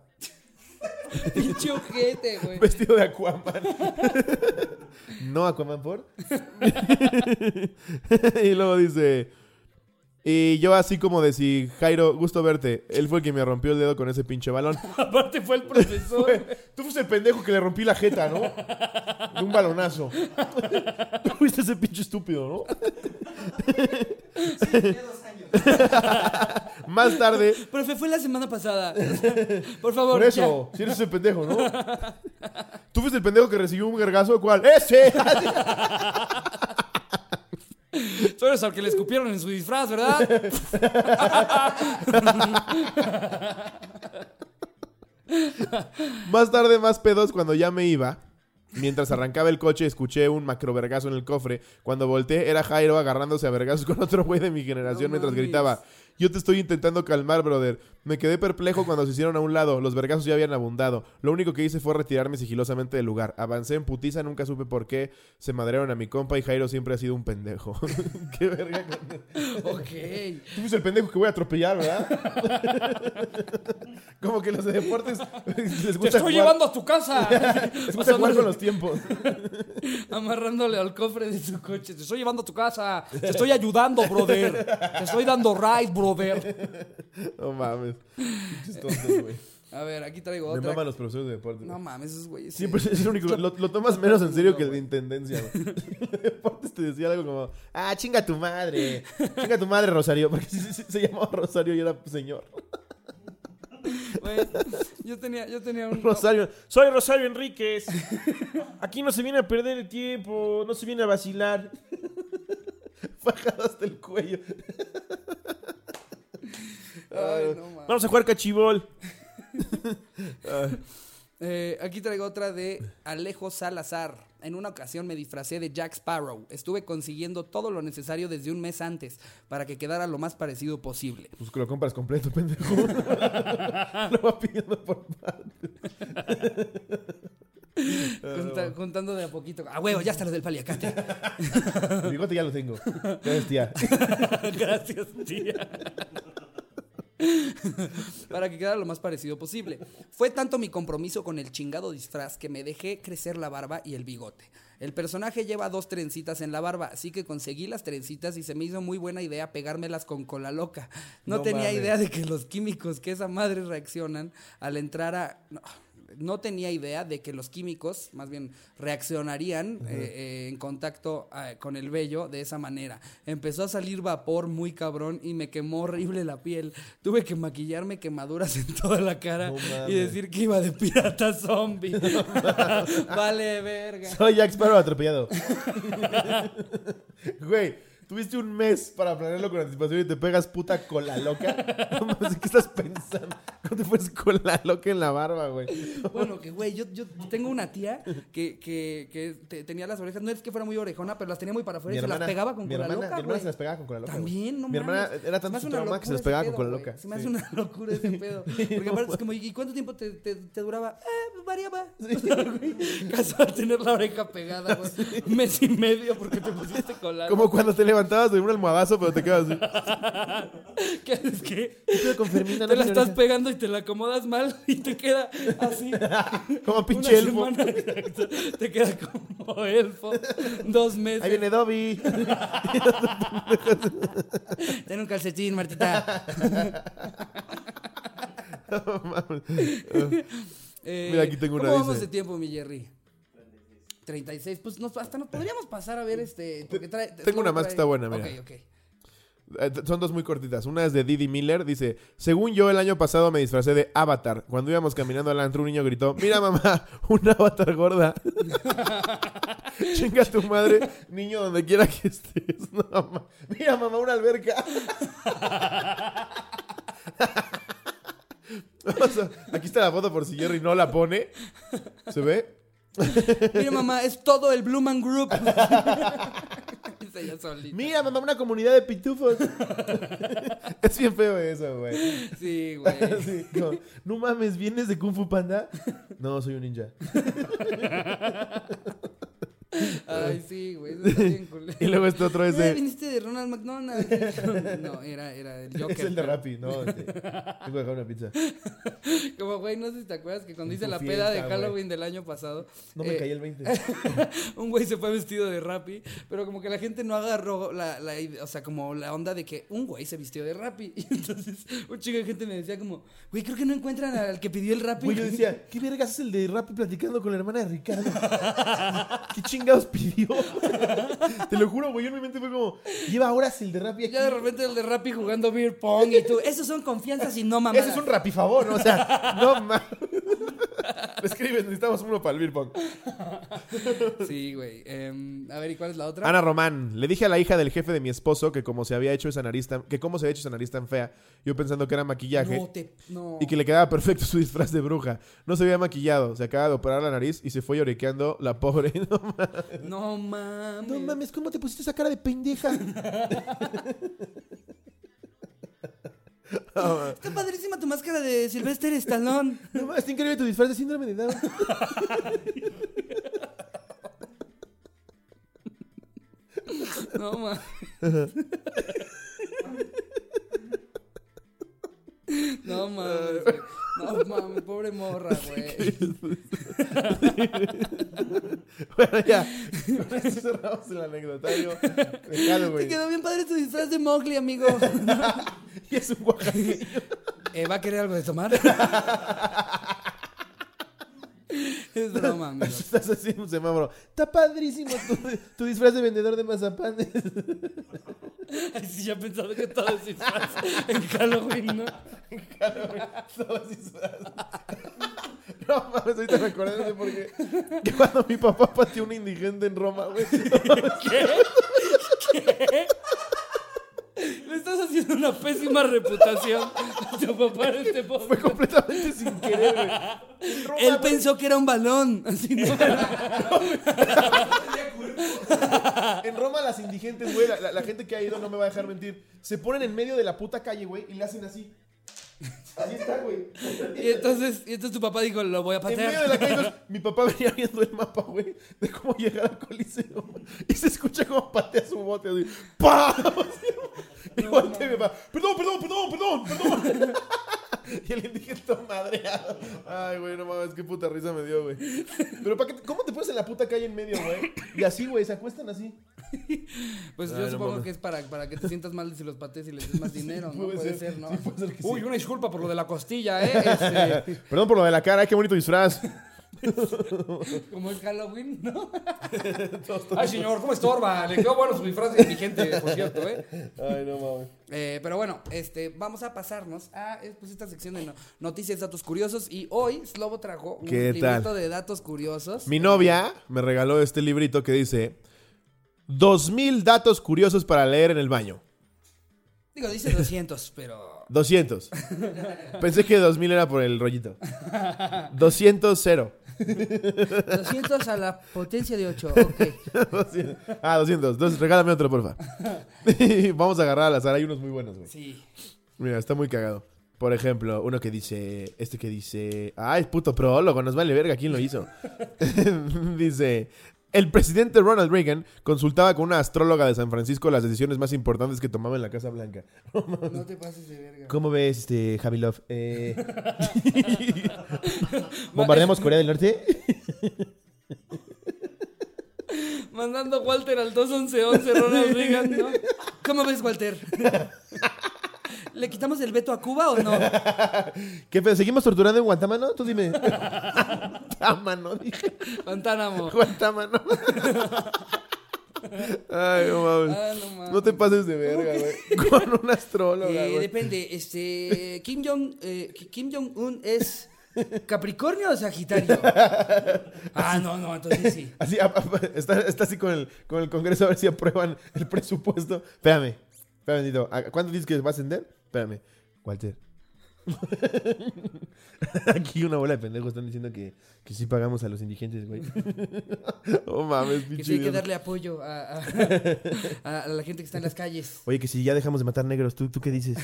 Pinche ojete, güey. Vestido de Aquaman. no Aquaman por. y luego dice... Y yo así como de si, Jairo, gusto verte. Él fue el que me rompió el dedo con ese pinche balón. Aparte fue el profesor. Tú fuiste el pendejo que le rompí la jeta, ¿no? De un balonazo. Tú fuiste ese pinche estúpido, ¿no? Tiene dos años. Más tarde, Profe, fue la semana pasada. Por favor, por eso, si eres ese pendejo, ¿no? Tú fuiste el pendejo que recibió un vergazo, ¿cuál? ¡Ese! Tú eres al que le escupieron en su disfraz, ¿verdad? Más tarde, más pedos cuando ya me iba. Mientras arrancaba el coche, escuché un macrovergazo en el cofre. Cuando volteé, era Jairo agarrándose a vergazos con otro güey de mi generación No mientras mames. gritaba: Yo te estoy intentando calmar, brother. Me quedé perplejo cuando se hicieron a un lado. Los vergazos ya habían abundado. Lo único que hice fue retirarme sigilosamente del lugar. Avancé en putiza, nunca supe por qué. Se madrearon a mi compa y Jairo siempre ha sido un pendejo. qué verga. ok. Tú fuiste el pendejo que voy a atropellar, ¿verdad? Como que los de deportes les Te gusta estoy jugar- llevando a tu casa. les gusta jugar con los tiempos. Amarrándole al cofre de su coche. Te estoy llevando a tu casa. Te estoy ayudando, brother. Te estoy dando ride, No mames. Güey. A ver, aquí traigo Me otra. maman los profesores de deportes. No mames, esos güeyes. sí. Siempre es el único. Lo, lo tomas menos en serio que el de intendencia, güey. Deportes te decía algo como: Ah, chinga tu madre. Chinga tu madre, Rosario. Porque sí, se llamaba Rosario y era señor. Güey, yo tenía, yo tenía un. Rosario. Soy Rosario Enríquez. Aquí no se viene a perder el tiempo, no se viene a vacilar. Fajado hasta el cuello. Ay, no mames. Vamos a jugar cachibol. Eh, aquí traigo otra de Alejo Salazar. En una ocasión me disfracé de Jack Sparrow. Estuve consiguiendo todo lo necesario desde un mes antes para que quedara lo más parecido posible. Pues que lo compras completo, pendejo. lo va pidiendo por partes. Junta- juntando de a poquito. Ah, huevo, ya está lo del paliacate. El bigote ya lo tengo. Gracias, tía. Gracias, tía. Para que quedara lo más parecido posible. Fue tanto mi compromiso con el chingado disfraz que me dejé crecer la barba y el bigote. El personaje lleva dos trencitas en la barba, así que conseguí las trencitas y se me hizo muy buena idea pegármelas con cola loca. No, No tenía idea de que los químicos que esa madre reaccionan al entrar a... no, no tenía idea de que los químicos, más bien, reaccionarían eh, eh, en contacto eh, con el vello de esa manera. Empezó a salir vapor muy cabrón y me quemó horrible la piel. Tuve que maquillarme quemaduras en toda la cara y decir que iba de pirata zombie. vale, verga. Soy Jack Sparrow atropellado. Güey, tuviste un mes para planearlo con anticipación y te pegas puta cola loca. No ¿qué estás pensando? ¿Cómo te pones cola loca en la barba, güey? Bueno, que güey, yo, yo tengo una tía que, que, que te- tenía las orejas, no es que fuera muy orejona, pero las tenía muy para afuera y se las pegaba con mi cola hermana, loca, mi hermana güey. se las pegaba con cola loca. También, no Mi hermana mames. era tanto su trauma que se las pegaba con cola loca. Se me hace Sí. una locura ese pedo. Porque aparte es como, ¿y cuánto tiempo te, te, te duraba? Eh, pues variaba. Caso de tener la oreja pegada, güey. Un mes y medio porque te pusiste cola. Como cuando te levantabas de un almohadazo, pero te quedas así. ¿Qué haces que ¿Qué pedo con Fermina? te No la estás pegando y te la acomodas mal y te queda así. Como Una pinche elfo. semana, exacto. Te queda como elfo. Dos meses. Ahí viene Dobby. Ten un calcetín, Martita. Eh, Mira, aquí tengo una, ¿Cómo vamos dice. de tiempo, mi Jerry? 36. Pues nos, hasta nos podríamos pasar a ver este. Porque trae, Tengo una más que está buena, mira. Ok, ok. Eh, Son dos muy cortitas. Una es de Didi Miller. Dice: Según yo, el año pasado me disfracé de Avatar. Cuando íbamos caminando al antro, un niño gritó: Mira, mamá, un Avatar gorda. Chinga tu madre, niño, donde quiera que estés. No, Mira, mamá, una alberca. Aquí está la foto por si Jerry no la pone. ¿Se ve? Mira, mamá, es todo el Blue Man Group. Dice ella solita. Mira, mamá, una comunidad de pitufos. es bien feo eso, güey. Sí, güey. Sí, como, no mames, ¿vienes de Kung Fu Panda? No, soy un ninja. Ay, sí, güey. Eso está bien. Y luego este otro es Eh, de... viniste de Ronald McDonald. No, era, era el Joker. Es el de Rappi, no. este, Tengo que dejar una pizza. Como, güey, no sé si te acuerdas que cuando En hice la peda de. Halloween del año pasado, No me eh, caí el 20. un güey se fue vestido de Rappi, pero como que la gente no agarró la, la o sea, como la onda de que un güey se vistió de Rappi. Y entonces un chico de gente me decía como, güey, creo que no encuentran al que pidió el Rappi. Güey, yo decía, ¿qué vergas es el de Rappi platicando con la hermana de Ricardo? ¿Qué chingados pidió? Te lo juro, güey, yo en mi mente fue como, lleva horas el de Rappi aquí. Ya de repente el de Rappi jugando beer pong y tú, esos son confianzas y no mamadas. Ese es un Rappi favor, ¿no? O sea, no mames. Le escribes, necesitamos uno para el beer pong. Sí, güey. Em, a ver, ¿y cuál es la otra? Ana Román, le dije a la hija del jefe de mi esposo que como se había hecho esa nariz tan, que cómo se había hecho esa nariz tan fea, yo pensando que era maquillaje. No te, no. Y que le quedaba perfecto su disfraz de bruja. No se había maquillado, se acaba de operar la nariz y se fue lloriqueando la pobre. No mames. No mames. No mames, ¿cómo te pusiste esa cara de pendeja? Está padrísima tu máscara de Sylvester Stallone. No está increíble tu disfraz de síndrome de Down. No mames. No mames. güey. No mames, pobre morra, güey. bueno, ya. Con cerramos el anecdotario Te quedó bien padre tu disfraz de Mowgli, amigo. Y es un oaxaqueño. Eh, ¿Va a querer algo de tomar? Es broma, amigo. Estás haciendo un semáforo. Está padrísimo tu, tu disfraz de vendedor de mazapanes. Ay, sí, ya pensaba que todo es disfraz en Halloween, ¿no? Todos disfrazados. No mames, ahorita me acordé de por qué. Que cuando mi papá pateó un indigente en Roma, güey. Le estás haciendo una pésima reputación a tu papá en este Fue podcast. completamente sin querer, güey. Él pensó que era un balón. Así, ¿no? En Roma las indigentes, güey, la, la- la gente que ha ido no me va a dejar mentir. Se ponen en medio de la puta calle, güey, y le hacen así. Así está, güey. Y entonces, y entonces tu papá dijo, lo voy a En medio de patear. la calle, entonces, mi papá venía viendo el mapa, güey, de cómo llegar al coliseo. Y se escucha como patea su bote, así. Perdón, perdón, perdón, perdón, perdón. Y el indigente todo madreado. Ay, güey, no mames, qué puta risa me dio, güey. Pero ¿para qué, ¿cómo te pones en la puta calle en medio, güey? Y así, güey, se acuestan así. Pues Ay, yo no supongo mames. que es para, para que te sientas mal si los patees y les des más dinero, ¿no? puede Puede ser, ser, ¿no? sí, puede ser que sí. Uy, una disculpa por lo de la costilla, ¿eh? Este, Perdón por lo de la cara, qué bonito disfraz. como es Halloween, ¿no? Ay, señor, ¿cómo estorba? Le quedó bueno su disfraz de vigente, por cierto, ¿eh? Ay, no mames. Eh, pero bueno, este, vamos a pasarnos a eh, pues, esta sección de no- noticias, datos curiosos. Y hoy Slobo trajo un ¿Qué librito tal? de datos curiosos. Mi novia me regaló este librito que dice 2000 datos curiosos para leer en el baño. Digo, dice 200, pero... 200. Pensé que 2000 era por el rollito. 200 cero. 200 a la potencia de 8, ok. 200. Ah, 200. Entonces regálame otro, porfa. Vamos a agarrar al azar. Hay unos muy buenos, güey. Sí. Mira, está muy cagado. Por ejemplo, uno que dice, este que dice, ay, puto prólogo, nos vale verga quién lo hizo. dice, el presidente Ronald Reagan consultaba con una astróloga de San Francisco las decisiones más importantes que tomaba en la Casa Blanca. No te pases de verga. ¿Cómo ves, este, Javi Love? Eh... ¿Bombardeamos Corea del Norte? Mandando Walter al 21111 Ronald Reagan, ¿no? ¿Cómo ves, Walter? ¿Le quitamos el veto a Cuba o no? ¿Qué pedo? ¿Seguimos torturando en Guantánamo? Tú dime. Guantánamo, dije. Guantánamo. Guantánamo. Ay, no mames. Ah, no mames. No te pases de verga, güey. Con una astróloga, Eh, depende, este Kim Jong eh, Kim Jong Un es ¿Capricornio o Sagitario? ah, no, no, entonces sí. Así, está, está así con el, con el Congreso a ver si aprueban el presupuesto. Espérame, espérame, Nito. ¿A- ¿Cuánto dices que va a ascender? Espérame. Walter. Aquí una bola de pendejos están diciendo que, que sí pagamos a los indigentes, güey. oh mames, Que pinche sí hay que darle apoyo a, a- a la gente que está en las calles. Oye, que si ya dejamos de matar negros, ¿tú, tú qué dices?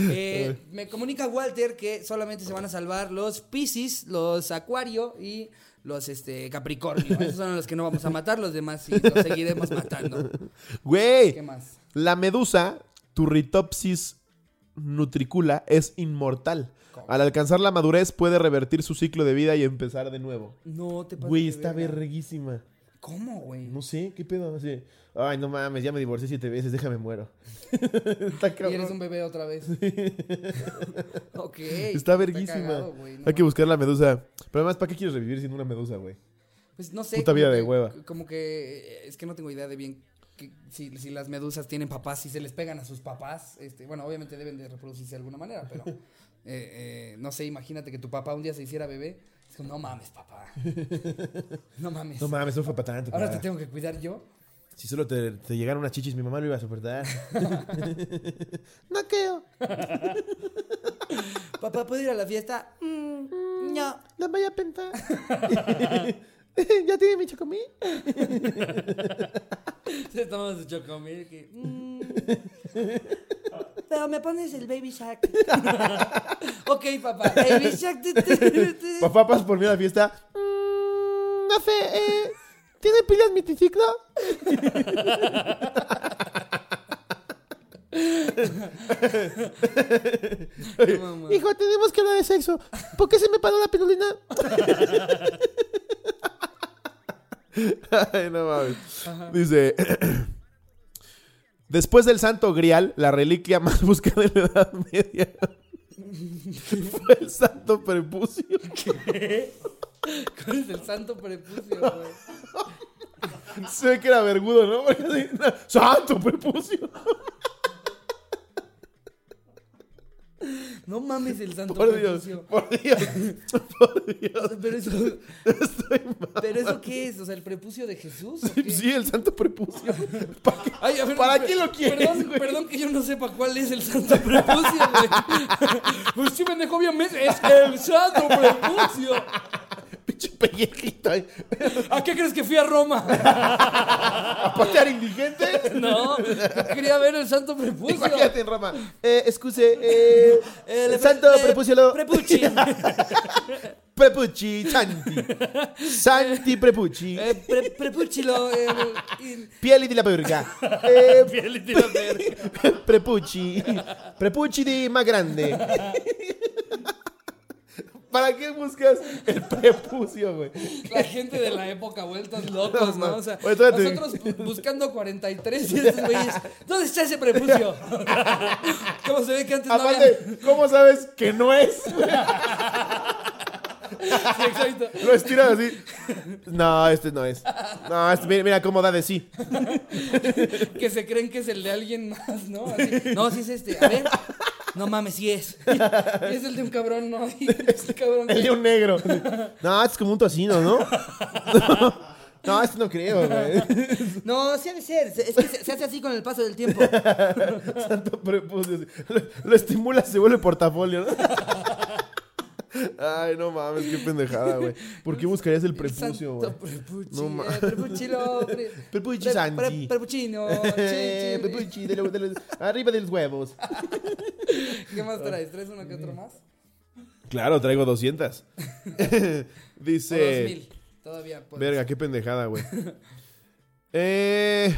Eh, me comunica Walter que solamente se van a salvar los Piscis, los Acuario y los este, Capricornio. Esos son los que no vamos a matar, los demás sí los seguiremos matando. Güey, ¿Qué más? la medusa Turritopsis nutricula es inmortal. Al alcanzar la madurez puede revertir su ciclo de vida y empezar de nuevo. No te pases Güey, está verguísima. ¿Cómo, güey? No sé, ¿qué pedo? Así, Ay, no mames, ya me divorcié siete veces, déjame muero. Está Y eres cabrón. un bebé otra vez. ok. Está verguísima. cagado, güey, no Hay que buscar la medusa. Pero además, ¿para qué quieres revivir siendo una medusa, güey? Pues no sé. Puta como vida de que- hueva. Como que eh, es que no tengo idea de bien que- si, si las medusas tienen papás, si se les pegan a sus papás. Este, bueno, obviamente deben de reproducirse de alguna manera, pero eh, eh, no sé, imagínate que tu papá un día se hiciera bebé. Como, no mames, papá. No mames. No mames, no fue para tanto. Ahora te tengo que cuidar yo. Si solo te, te llegaran unas chichis, mi mamá lo iba a soportar. no creo. Papá, ¿puedo ir a la fiesta? Mm, no. No vaya a pensar. ¿Ya tiene mi chocomil? Estamos de chocomil que, mm. Pero me pones el baby shark. ok, papá. Baby shark. Papá, ¿pasas por mí a la fiesta? Mm, no sé, eh, ¿tiene pilas mi triciclo? Hijo, tenemos que hablar de sexo. ¿Por qué se me paró la pirulina? Ay, no mames. Dice. Después del Santo Grial, la reliquia más buscada en la Edad Media fue el Santo Prepucio. ¿Cuál es el santo prepucio, güey? Se ve que era vergudo, no, ¡Santo Prepucio! No mames el santo Por Dios, prepucio. por Dios, por Dios. Pero eso, Estoy pero eso qué es, o sea, el prepucio de Jesús. Sí, el Santo Prepucio. ¿Para qué? Ay, a ver, ¿Para per- qué lo quieres, Perdón, güey? perdón que yo no sepa cuál es el santo prepucio, güey. Pues sí, pendejo, obviamente es el santo prepucio. Pinche pellejito ahí. ¿A qué crees que fui a Roma? ¿A patear indigentes? No, quería ver el santo prepucio. Imagínate en Roma. Eh, excuse, eh, El el Santo pre- Prepucio lo... Prepucci. Prepucci, Santi. Santi Prepucci. Eh, pre- prepucci lo... eh, il- Pieli di la verga. Eh, Piel di la verga. Prepucci. Prepucci di más grande. ¿Para qué buscas el prepucio, güey? La gente de la época vueltos locos, ¿no? O sea, Oye, nosotros bu- buscando 43 y estos güeyes, ¿dónde está ese prepucio? ¿Cómo se ve que antes no había? ¿cómo sabes que no es? Sí, exacto. Lo estiras así. No, este no es. No, este, mira, mira cómo da de sí. Que se creen que es el de alguien más, ¿no? Así, no, sí es este. A ver. No mames, sí es. Y es el de un cabrón, ¿no? Es el cabrón. El de un negro. No, este es como un tocino, ¿no? No, este no creo, güey. No, sí ha de ser. Es que se, se hace así con el paso del tiempo. Santo prepucio. Lo, lo estimula, se vuelve portafolio, ¿no? Ay, no mames, qué pendejada, güey. ¿Por qué buscarías el prepucio, güey? No No ma- Prepuccino. Pre, pre- Santi. pre- Prepuccino. chi- Eh, chi- Prepucci, de lo- de los- arriba de los huevos. ¿Qué más traes? ¿Traes uno que otro más? Claro, traigo 200. O Dice... dos mil. Todavía puedes. Verga, qué pendejada, güey. Eh,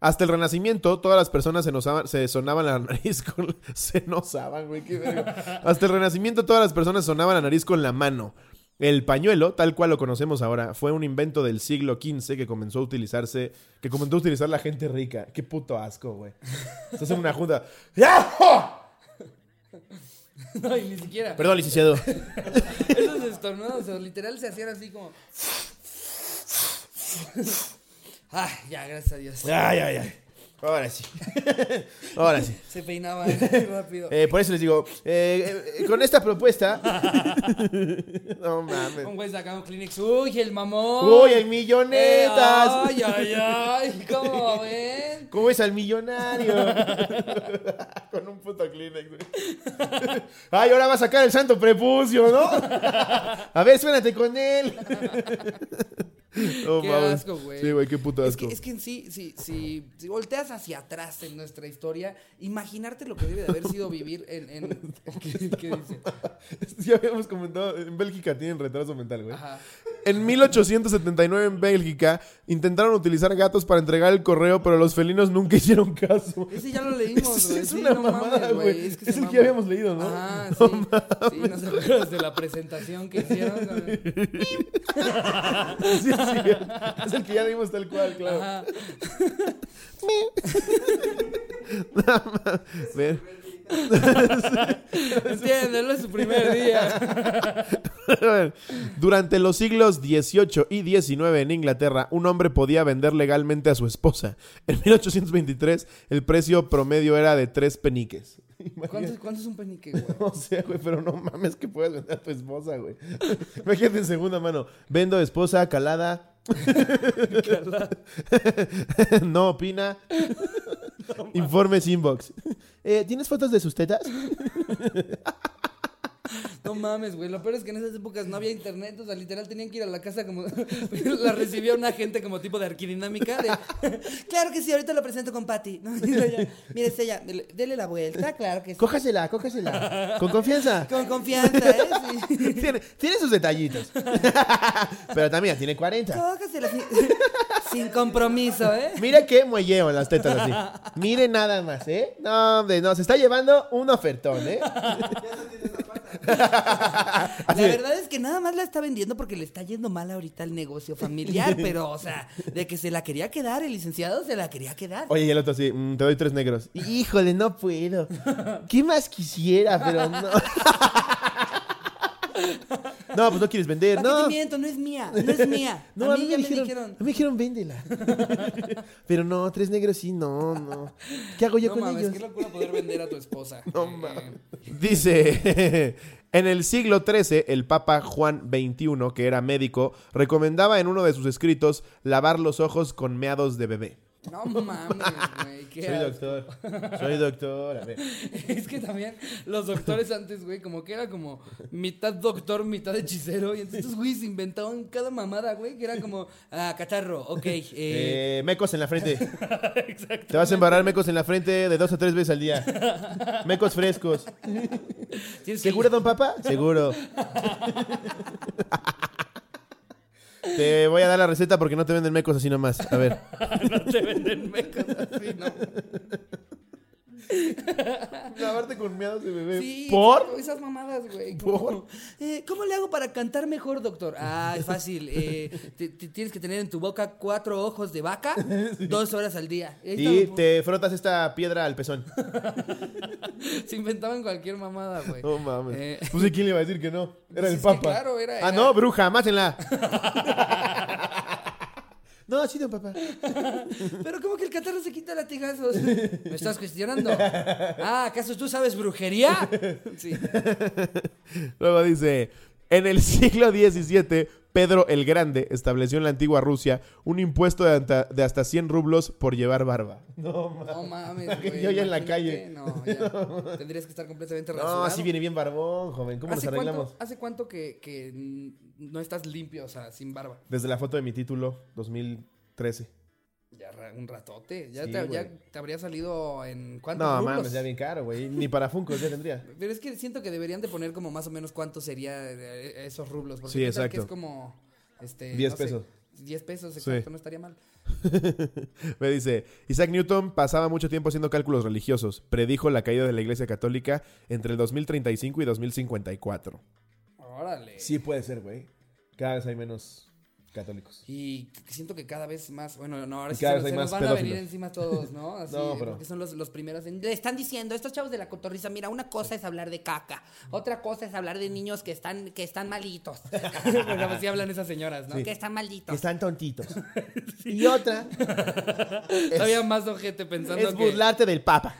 hasta el Renacimiento, todas las personas se, nosaban- se sonaban la nariz con... Se nosaban, güey, qué. Hasta el Renacimiento, todas las personas sonaban la nariz con la mano. El pañuelo, tal cual lo conocemos ahora, fue un invento del siglo XV que comenzó a utilizarse... Que comenzó a utilizar la gente rica. Qué puto asco, güey. Estás en una junta... ¡Ya! No, y ni siquiera. Perdón, licenciado. Esos estornudos, literal se hacían así como. Ay, ya, gracias a Dios. Ay, ay, ay. Ahora sí. Ahora sí. Se peinaba muy rápido. Eh, por eso les digo, eh, eh, con esta propuesta. no mames. Un güey sacando Kleenex. Uy, el mamón. ¡Uy, hay millonetas! ay, ay, ay. ¿Cómo ven? ¿Cómo es al millonario? Con un puto Kleenex, güey. Ay, ahora va a sacar el santo prepucio, ¿no? A ver, suénate con él. No Qué mames. asco, güey. Sí, güey, qué puto Es asco. que, es que en sí, si, si, si volteas hacia atrás en nuestra historia, imaginarte lo que debe de haber sido vivir en... en- ¿qué, qué dice? Ya habíamos comentado, en Bélgica tienen retraso mental, güey. Ajá. En 1879 en Bélgica intentaron utilizar gatos para entregar el correo, pero los felinos nunca hicieron caso. Ese ya lo leímos, Es, güey. es Sí, una no mamada, mames, güey. Es, que el mama. que habíamos leído, ¿no? Ah, sí. Sí, no se acuerdas de la presentación que hicieron. güey. Sí, sí. Es el que ya vimos tal cual, claro. Ajá. Ver. Entiéndelo, es su primer día. Durante los siglos XVIII y XIX en Inglaterra, un hombre podía vender legalmente a su esposa. En 1823, el precio promedio era de tres peniques. ¿Cuánto, cuánto es un penique, güey? No sé, güey, pero no mames que puedes vender a tu esposa, güey. Imagínate en segunda mano. Vendo esposa calada. no opina. Informes inbox. Eh, ¿Tienes fotos de sus tetas? No mames, güey. Lo peor es que en esas épocas no había internet. O sea, literal tenían que ir a la casa como. la recibía una gente como tipo de arquidinámica. De, claro que sí, ahorita lo presento con Patty. No, Mire, ella, dele, la vuelta, claro que sí. Cójasela, cójasela. Con confianza. Con confianza, ¿eh? Sí. Tiene, tiene sus detallitos. Pero también tiene 40. Cógasela sin, sin compromiso, ¿eh? Mira qué muelleo en las tetas así. Mire nada más, ¿eh? No, hombre, no, se está llevando un ofertón, ¿eh? La verdad es que nada más la está vendiendo porque le está yendo mal ahorita el negocio familiar, pero, o sea, de que se la quería quedar, el licenciado se la quería quedar. Oye, y el otro así, "Mm, te doy tres negros. Híjole, no puedo. ¿Qué más quisiera? Pero no. No, pues no quieres vender, ¿Para qué no. te miento? No es mía, no es mía. No, a mí ya me dijeron. A mí me dijeron, véndela. Pero no, tres negros sí, no, no. ¿Qué hago yo No con mames, ellos? qué locura poder vender a tu esposa. No Eh, mames. Dice, en el siglo XIII, el Papa Juan XXI, que era médico, recomendaba en uno de sus escritos lavar los ojos con meados de bebé. No mames, güey. Soy asco. doctor. Soy doctor. A ver. Es que también los doctores antes, güey, como que era como mitad doctor, mitad hechicero. Y entonces, güey, se inventaban cada mamada, güey, que era como, ah, catarro, ok. Eh, Eh, mecos en la frente. exacto. Te vas a embarrar mecos en la frente de dos a tres veces al día. Mecos frescos. ¿Seguro, don Papa? Seguro. Te voy a dar la receta porque no te venden mecos así nomás. A ver. no te venden mecos así, ¿no? Lavarte con meados de bebé. Sí, ¿Por? esas mamadas, güey. Como, eh, ¿Cómo le hago para cantar mejor, doctor? Ah, es fácil. eh, te- te tienes que tener en tu boca cuatro ojos de vaca dos horas al día. Ahí Y te frotas esta piedra al pezón. Se inventaban cualquier mamada, güey. No mames. Eh, Pues ¿y quién le iba a decir que no? Era Pues el Papa. claro, era- Ah, era- no, bruja, mátenla. No, sí, don Papa. Pero ¿cómo que el catarro se quita latigazos? ¿Me estás cuestionando? Ah, ¿acaso tú sabes brujería? Sí. Luego dice, en el siglo XVII, Pedro el Grande estableció en la antigua Rusia un impuesto de, anta- de hasta 100 rublos por llevar barba. No, mames. No mames, güey. Yo ya en la calle. No, ya. Tendrías que estar completamente rasurado. No, así viene bien barbón, joven. ¿Cómo nos ¿Hace arreglamos? cuánto, ¿Hace cuánto que, que no estás limpio, o sea, sin barba? Desde la foto de mi título, 2013. Ya un ratote. Ya, Sí, te, güey. ya te habría salido en cuántos No, rublos? mames, Ya bien caro, güey. Ni para Funko ya tendría. Pero es que siento que deberían de poner como más o menos cuánto sería eh, esos rublos. Porque Sí, tal que exacto. es como... Este, 10 no sé, pesos. 10 pesos, Sí. exacto, no estaría mal. Me dice, Isaac Newton pasaba mucho tiempo haciendo cálculos religiosos. Predijo la caída de la Iglesia Católica entre el 2035 y 2054. Órale. Sí puede ser, güey. Cada vez hay menos Católicos. Y que siento que cada vez más, bueno, no, ahora sí se, se nos van a venir encima todos, ¿no? Así, No, pero- porque son los, los primeros. en- le están diciendo, estos chavos de la cotorriza, mira, una cosa es hablar de caca, otra cosa es hablar de niños que están, que están malitos. bueno, así hablan esas señoras, ¿no? Sí. Que están malditos. Están tontitos. Y otra Todavía más ojete pensando es que... burlarte del Papa.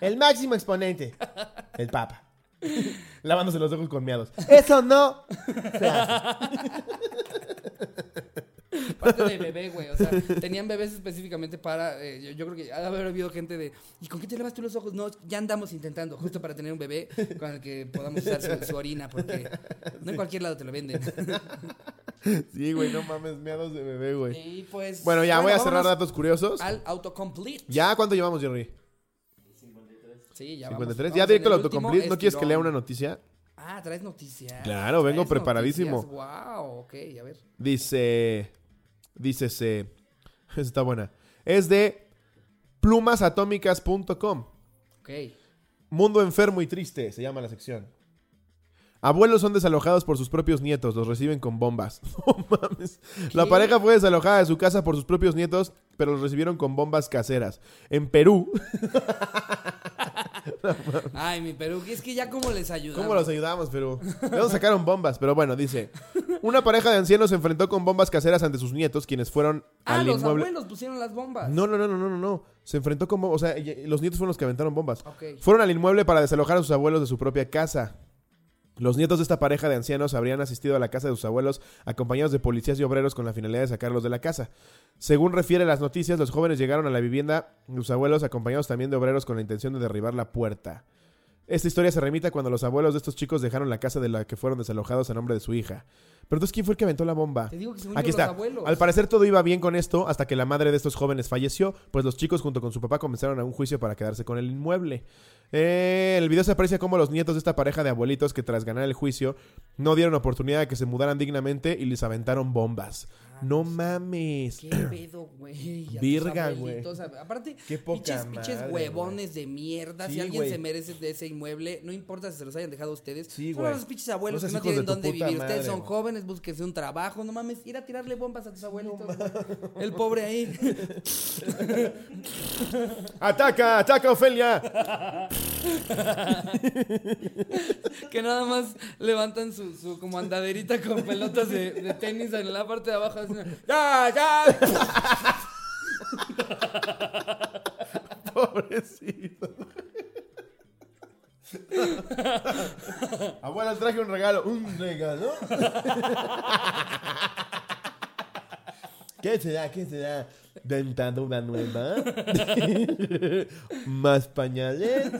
El máximo exponente. El Papa. Lavándose los ojos con miados. Eso no. se hace. Parte de bebé, güey. O sea, tenían bebés específicamente para. eh, yo, yo creo que ha de haber habido gente de. ¿Y con qué te lavas tú los ojos? No, ya andamos intentando, justo para tener un bebé con el que podamos usar su, su orina, porque no en cualquier lado te lo venden. Sí, güey, no mames, meados de bebé, güey. Y pues. Bueno, ya voy a cerrar datos curiosos. Al autocomplete. ¿Ya cuánto llevamos, Jerry? Sí, ya vamos. 53. Vamos ya directo al autocomplete. ¿No quieres que lea una noticia? Ah, traes noticias. Claro, vengo preparadísimo. Wow, ok, a ver. Dice. Dice se. Está buena. Es de plumasatómicas.com. Ok. Mundo enfermo y triste, se llama la sección. Abuelos son desalojados por sus propios nietos, los reciben con bombas. No mames. La pareja fue desalojada de su casa por sus propios nietos, pero los recibieron con bombas caseras. En Perú, Ay, mi Perú, es que ya cómo les ayudamos. ¿cómo los ayudamos, Perú? ¿De dónde sacaron bombas? Pero bueno, dice. Una pareja de ancianos se enfrentó con bombas caseras ante sus nietos, quienes fueron Ah, al los inmueble. abuelos pusieron las bombas. No, no, no, no, no, no. Se enfrentó con bombas. O sea, los nietos fueron los que aventaron bombas. Ok. Fueron al inmueble para desalojar a sus abuelos de su propia casa. Los nietos de esta pareja de ancianos habrían asistido a la casa de sus abuelos acompañados de policías y obreros con la finalidad de sacarlos de la casa. Según refiere las noticias, los jóvenes llegaron a la vivienda de sus abuelos acompañados también de obreros con la intención de derribar la puerta. Esta historia se remite a cuando los abuelos de estos chicos dejaron la casa de la que fueron desalojados a nombre de su hija. Pero entonces, ¿quién fue el que aventó la bomba? Te digo que según Aquí yo, los está. abuelos. Al parecer todo iba bien con esto hasta que la madre de estos jóvenes falleció, pues los chicos junto con su papá comenzaron a un juicio para quedarse con el inmueble. Eh, en el video se aprecia cómo los nietos de esta pareja de abuelitos que tras ganar el juicio no dieron oportunidad de que se mudaran dignamente y les aventaron bombas. No mames. ¿Qué pedo, güey? Virga, a- Aparte, Qué poca pinches, pinches madre, huevones de mierda. Sí, si alguien güey. se merece de ese inmueble, no importa si se los hayan dejado ustedes. Sí, son güey. los pinches abuelos No que no tienen dónde vivir. Ustedes son güey. jóvenes, búsquense un trabajo. No mames, ir a tirarle bombas a tus abuelitos. güey. El pobre ahí. ¡Ataca! ¡Ataca, Ofelia! que nada más levantan su, su como andaderita con pelotas de, de tenis en la parte de abajo. ¡Ya, ya! Pobrecito. Abuela, traje un regalo. ¿Un regalo? ¿Qué será? ¿Qué será? ¿Dentadura nueva? ¿Más pañales?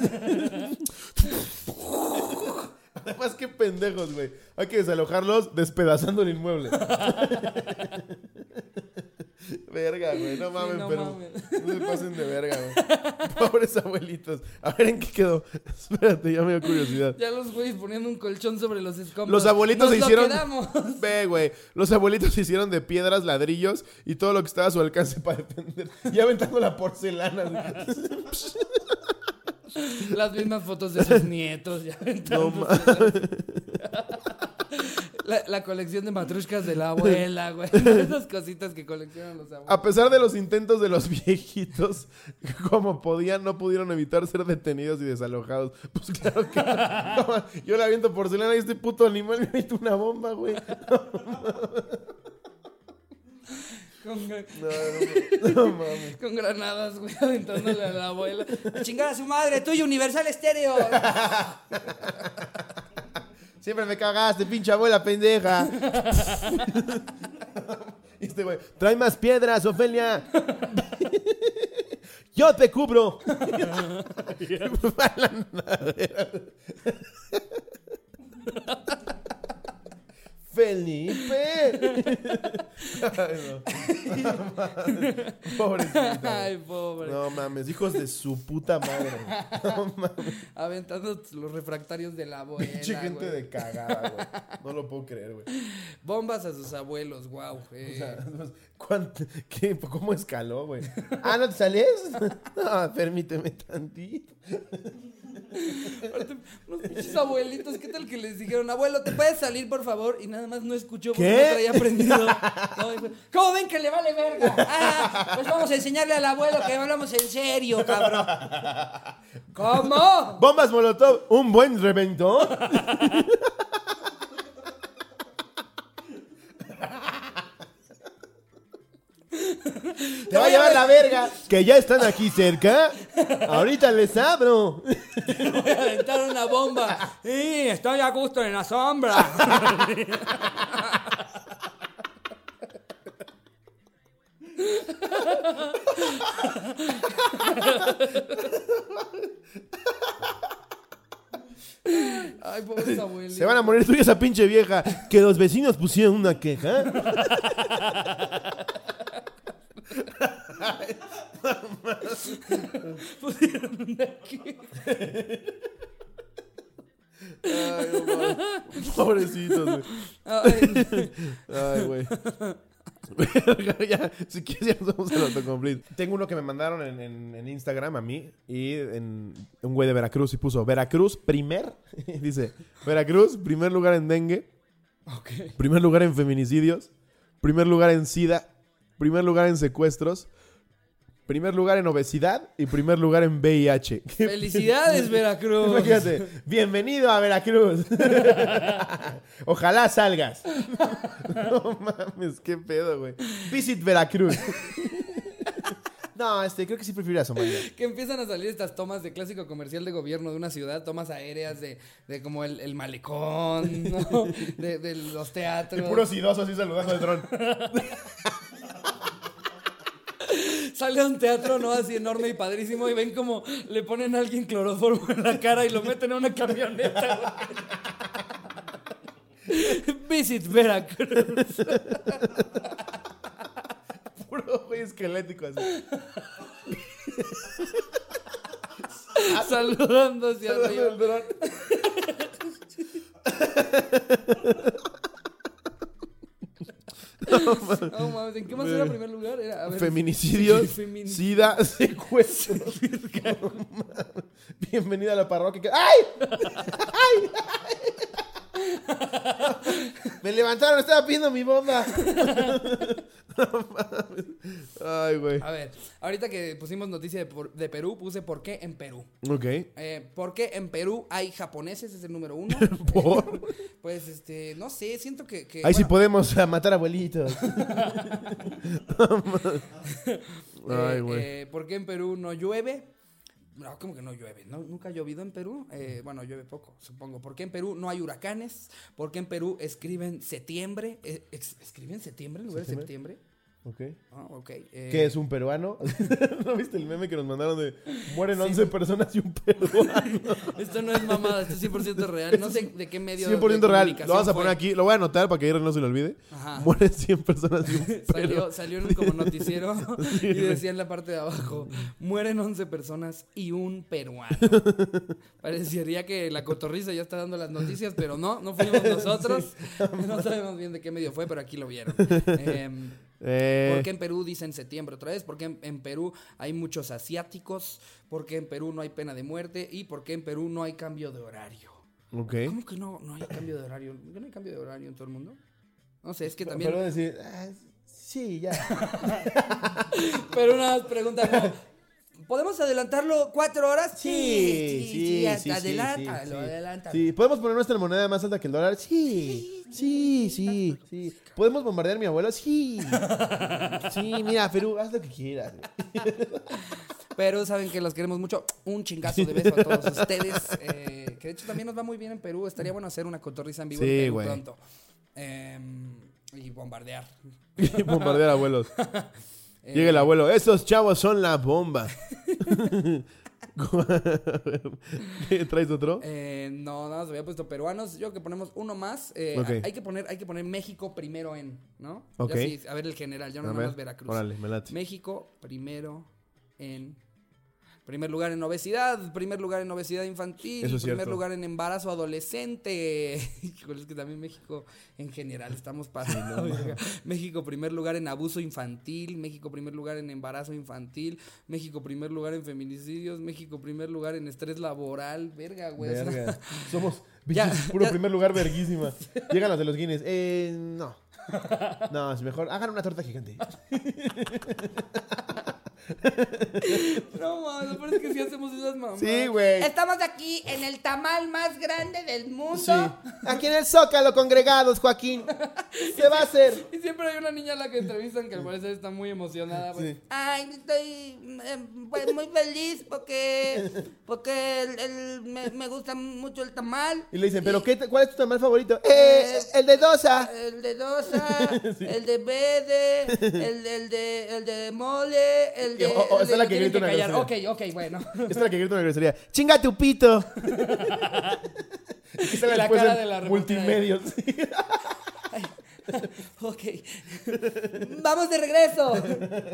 Además, qué pendejos, güey. Hay que desalojarlos despedazando el inmueble. Verga, güey. No mames, no pero. mames. No se pasen de verga, güey. Pobres abuelitos. A ver en qué quedó. Espérate, ya me dio curiosidad. Ya los güeyes poniendo un colchón sobre los escombros. Los abuelitos Nos se hicieron. quedamos. Ve, güey. Los abuelitos se hicieron de piedras, ladrillos y todo lo que estaba a su alcance para defender. Y aventando la porcelana. güey. Las mismas fotos de sus nietos. Ya No aventándose. La, la colección de matrushkas de la abuela, güey. Esas cositas que coleccionan los abuelos. A pesar de los intentos de los viejitos, como podían, no pudieron evitar ser detenidos y desalojados. Pues claro que no. Yo le aviento porcelana y este puto animal me mete una bomba, güey. Con, No, no, con granadas, güey, aventándole a la abuela. Chingar a su madre, tuyo, Universal Estéreo. Siempre me cagaste, pinche abuela pendeja. Y este güey, trae más piedras, Ofelia. Yo te cubro. Felipe. Ay, no. Pobrecito. Ay, pobre. No mames, hijos de su puta madre. No mames. Aventando los refractarios de la abuela. Pinche gente güey. de cagada, güey. No lo puedo creer, güey. Bombas a sus abuelos, wow. eh. ¿Cuánto- qué- ¿Cómo escaló, güey? Ah, ¿no te sales? No, permíteme tantito. Unos pinches abuelitos, ¿qué tal que les dijeron, abuelo, ¿te puedes salir, por favor? Y nada más no escuchó porque ¿Qué? no traía prendido. No, dijo, ¿Cómo ven que le vale verga? Ah, pues vamos a enseñarle al abuelo que hablamos en serio, cabrón. ¿Cómo? Bombas Molotov, un buen reventón. Te va a llevar la verga. Que ya están aquí cerca. Ahorita les abro. Voy a aventar una bomba. Sí, estoy a gusto en la sombra. Ay, pobres abuelitos. Se van a morir tú y esa pinche vieja. Que los vecinos pusieron una queja. Pusieron aquí. Pobrecitos, güey. Ay, Ay, güey. Ya, si quieres ya nos vamos al autocomplete. Tengo uno que me mandaron en, en- en Instagram a mí y en un güey de Veracruz y puso Veracruz primer, dice Veracruz primer lugar en dengue, primer lugar en feminicidios, primer lugar en sida, primer lugar en secuestros, primer lugar en obesidad y primer lugar en VIH. Felicidades, Veracruz. Imagínate. Bienvenido a Veracruz. Ojalá salgas. No mames, qué pedo, güey. Visit Veracruz. No, este, creo que sí prefiero a Somalia. Que empiezan a salir estas tomas de clásico comercial de gobierno de una ciudad, tomas aéreas de, de como el, el malecón, ¿no? de, de los teatros. Puro sidoso así saludando de dron. Sale a un teatro, ¿no? Así enorme y padrísimo y ven como le ponen a alguien cloroformo en la cara y lo meten a una camioneta. Visit Veracruz. Puro güey esquelético así. Saludando hacia arriba. el dron. No mames, ¿en qué más era primer lugar? Era, a ver, Feminicidios, femin- sida, secuestros. Bienvenida a la parroquia. que- ¡Ay! ¡Ay! Me levantaron, estaba pidiendo mi bomba. Ay, güey. A ver, ahorita que pusimos noticia de, por- de Perú, puse ¿por qué en Perú? Ok. Eh, ¿Por qué en Perú hay japoneses? Es el número uno. ¿Por? Pues, este, no sé, siento que... que Ahí sí podemos matar abuelitos. eh, Ay, güey. eh, ¿Por qué en Perú no llueve? No, ¿cómo que no llueve? ¿No? ¿Nunca ha llovido en Perú? Eh, bueno, llueve poco, supongo. ¿Por qué en Perú no hay huracanes? ¿Por qué en Perú escriben septiembre? Eh, ¿Escriben septiembre en lugar de septiembre? Ok. Ah, ok. eh, ¿Qué es un peruano? ¿No viste el meme que nos mandaron de mueren Sí. 11 personas y un peruano? Esto no es mamada, esto es 100% real. No sé de qué medio 100% de real. Lo vamos a fue. poner aquí. Lo voy a anotar para que ayer no se lo olvide. Ajá. Mueren 100 personas y un peruano. salió en un como noticiero y decía en la parte de abajo, mueren 11 personas y un peruano. Parecería que la cotorriza ya está dando las noticias, pero no, no fuimos nosotros. No sabemos bien de qué medio fue, pero aquí lo vieron. Em, Eh, ¿Por qué en Perú dicen septiembre otra vez? ¿Por qué en, en Perú hay muchos asiáticos? ¿Por qué en Perú no hay pena de muerte? ¿Y por qué en Perú no hay cambio de horario? ok. ¿Cómo que no, no hay cambio de horario? ¿Por qué no hay cambio de horario en todo el mundo? No sé, es que también... Pero decir, ah, sí, ya. Pero una pregunta como, ¿podemos adelantarlo cuatro horas? Sí, sí, hasta sí, sí, adelántalo, sí, sí. adelántalo. Sí, ¿podemos poner nuestra moneda más alta que el dólar? Sí, sí, sí, sí. ¿Podemos bombardear a mi abuelo? Sí. Sí, mira, Perú, haz lo que quieras. Pero saben que los queremos mucho. Un chingazo de beso a todos ustedes. eh, que de hecho también nos va muy bien en Perú. Estaría bueno hacer una cotorriza en vivo Sí, en Perú güey. pronto. Em, y bombardear. Bombardear abuelos. Eh, Llega el abuelo. Esos chavos son la bomba. ¿Qué, ¿Traes otro? eh, no, nada más había puesto peruanos. Yo que ponemos uno más. eh, hay, que poner, hay que poner México primero en, ¿no? Ok. Ya sí, a ver el general, ya no nada ver, más Veracruz. Órale, me late. México primero en. Primer lugar en obesidad, primer lugar en obesidad infantil, Eso es primer cierto. lugar en embarazo adolescente. Es que también México en general estamos para la verga. México primer lugar en abuso infantil, México primer lugar en embarazo infantil, México primer lugar en feminicidios, México primer lugar en estrés laboral, verga, güey. Verga. Somos Ya, puro ya. primer lugar verguísima. Llegan las de los Guinness. Eh, no. No, es mejor. Hagan una torta gigante. No, mames, es que sí hacemos esas mamadas. Sí, güey. Estamos aquí en el tamal más grande del mundo. Sí. Aquí en el Zócalo, congregados, Joaquín. Se va a hacer. Y siempre hay una niña a la que entrevistan que al parecer está muy emocionada. pues. Sí. Ay, estoy eh, pues, muy feliz porque, porque el- el- me, me gusta mucho el tamal. Y le dicen, ¿pero qué, cuál es tu tamal favorito? Eh, el de Dosa. El de dosa, el de verde, el, el de, el de mole, el de... O- o, esa es la que tienen grita una callar. Ok, grosería. ok, bueno. Esta es la que grita una grosería. ¡Chinga tu pito! Y la después cara de la multimedios. Ok. Vamos de regreso.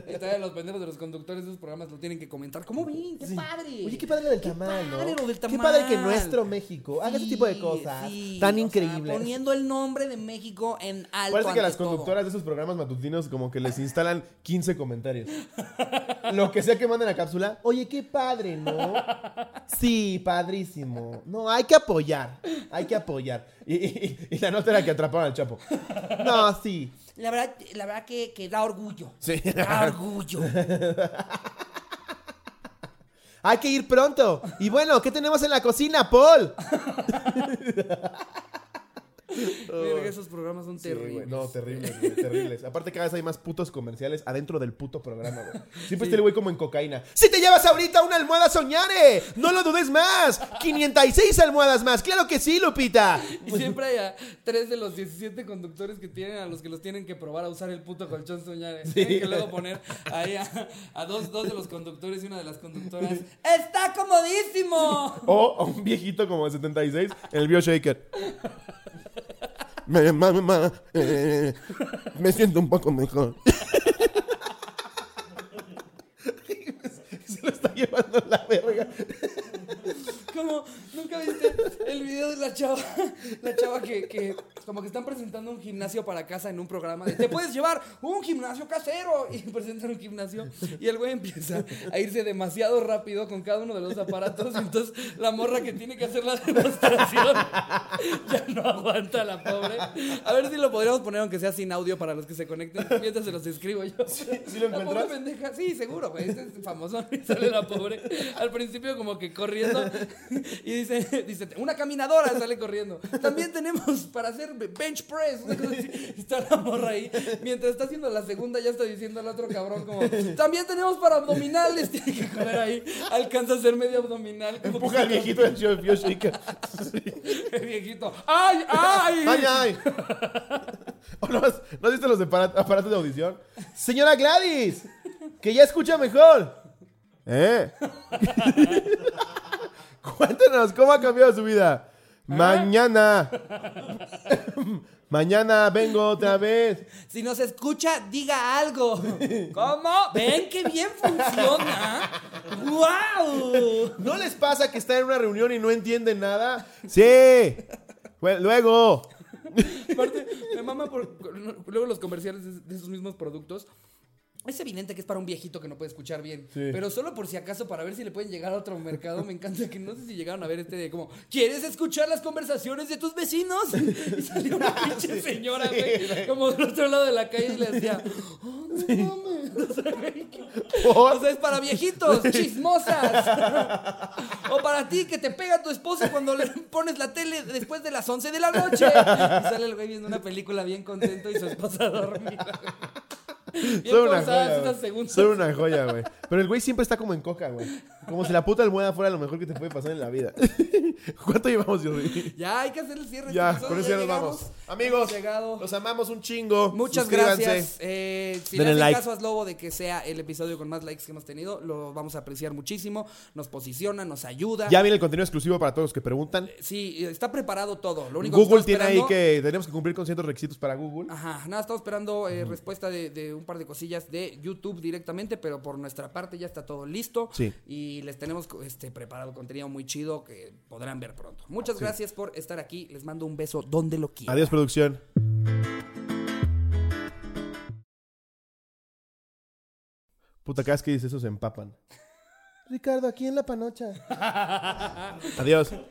Y todavía los pendejos de los conductores de esos programas lo tienen que comentar. ¿Cómo ven? ¡Qué padre! Oye, qué padre lo del tamal, ¿no? padre lo del Qué tamal. padre que nuestro México haga ese tipo de cosas sí, tan sea, increíbles. poniendo el nombre de México en alto. Parece que a las ante todo. conductoras de esos programas matutinos como que les instalan 15 comentarios. Lo que sea que manden a cápsula. Oye, qué padre, ¿no? Sí, padrísimo. No, hay que apoyar. Hay que apoyar. Y, y- y la nota era que atrapaban al Chapo. No, sí. La verdad, la verdad que, que da orgullo. Sí. Da orgullo. Hay que ir pronto. Y bueno, ¿qué tenemos en la cocina, Paul? Esos programas son Sí, terribles. No, terribles, güey, terribles. Aparte, cada vez hay más putos comerciales adentro del puto programa, güey. Siempre está el güey como en cocaína. Si te llevas ahorita una almohada soñare, no lo dudes más. 506 almohadas más. Claro que sí, Lupita. Y siempre hay a tres de los 17 conductores que tienen a los que los tienen que probar a usar el puto colchón soñar. Tienen que luego poner ahí a, a dos, dos de los conductores y una de las conductoras. ¡Está comodísimo! O a un viejito como de 76 en el BioShaker. Me, ma- ma- eh, me siento un poco mejor. Se lo está llevando la verga. Como, ¿nunca viste el video de la chava? La chava que, que como que están presentando un gimnasio para casa en un programa de te puedes llevar un gimnasio casero y presentan un gimnasio y el güey empieza a irse demasiado rápido con cada uno de los aparatos y entonces la morra que tiene que hacer la demostración ya no aguanta la pobre. A ver si lo podríamos poner aunque sea sin audio para los que se conecten mientras se los escribo yo. ¿sí lo La pobre pendeja, sí, seguro, güey. Este es famoso. Y sale la pobre. Al principio, como que corriendo. Y dice, dice, una caminadora sale corriendo. También tenemos para hacer bench press. una cosa así. Y Está la morra ahí. Mientras está haciendo la segunda, ya está diciendo al otro cabrón, como, también tenemos para abdominales. Tiene que correr ahí. Alcanza a hacer medio abdominal. como Empuja al viejito del show BioShaker. El viejito. ¡Ay, ay! ¡Ay, ay! ¿O no, has, ¿No has visto los aparatos de audición? Señora Gladys, que ya escucha mejor. ¿Eh? Cuéntanos, ¿cómo ha cambiado su vida? Mañana. Mañana vengo otra vez. Si nos escucha, diga algo. ¿Cómo? ¿Ven qué bien funciona? ¡Wow! ¿No les pasa que están en una reunión y no entienden nada? Sí. Bueno, luego. Aparte, me mama por luego los comerciales de, de esos mismos productos. Es evidente que es para un viejito que no puede escuchar bien. Pero solo por si acaso, para ver si le pueden llegar a otro mercado, me encanta que no sé si llegaron a ver este de como, ¿quieres escuchar las conversaciones de tus vecinos? Y salió una pinche señora, güey, como del otro lado de la calle y le decía, oh, no mames. O sea, güey, que- o sea, es para viejitos, chismosas. o para ti que te pega tu esposa cuando le pones la tele después de las 11 de la noche. Y sale el güey viendo una película bien contento y su esposa dormida. Son una joya. Son una joya, güey. Pero el güey siempre está como en coca, güey. Como si la puta almohada fuera lo mejor que te puede pasar en la vida. ¿Cuánto llevamos, Jordi? Ya hay que hacer el cierre. Ya, con eso ya nos vamos. Amigos, los amamos un chingo. Muchas gracias. Eh, si Denle le like. caso a Lobo de que sea el episodio con más likes que hemos tenido, lo vamos a apreciar muchísimo. Nos posiciona, nos ayuda. Ya viene el contenido exclusivo para todos los que preguntan. Sí, está preparado todo. Lo único Google que tiene ahí que tenemos que cumplir con ciertos requisitos para Google. Ajá, nada, estamos esperando eh, respuesta de, de un par de cosillas de YouTube directamente, pero por nuestra parte ya está todo listo. Sí. Y les tenemos este, preparado contenido muy chido que podrán ver pronto. Muchas gracias por estar aquí. Les mando un beso donde lo quieran. Adiós, producción. Puta, cada vez que dices eso se empapan. Ricardo, aquí en la panocha. Adiós.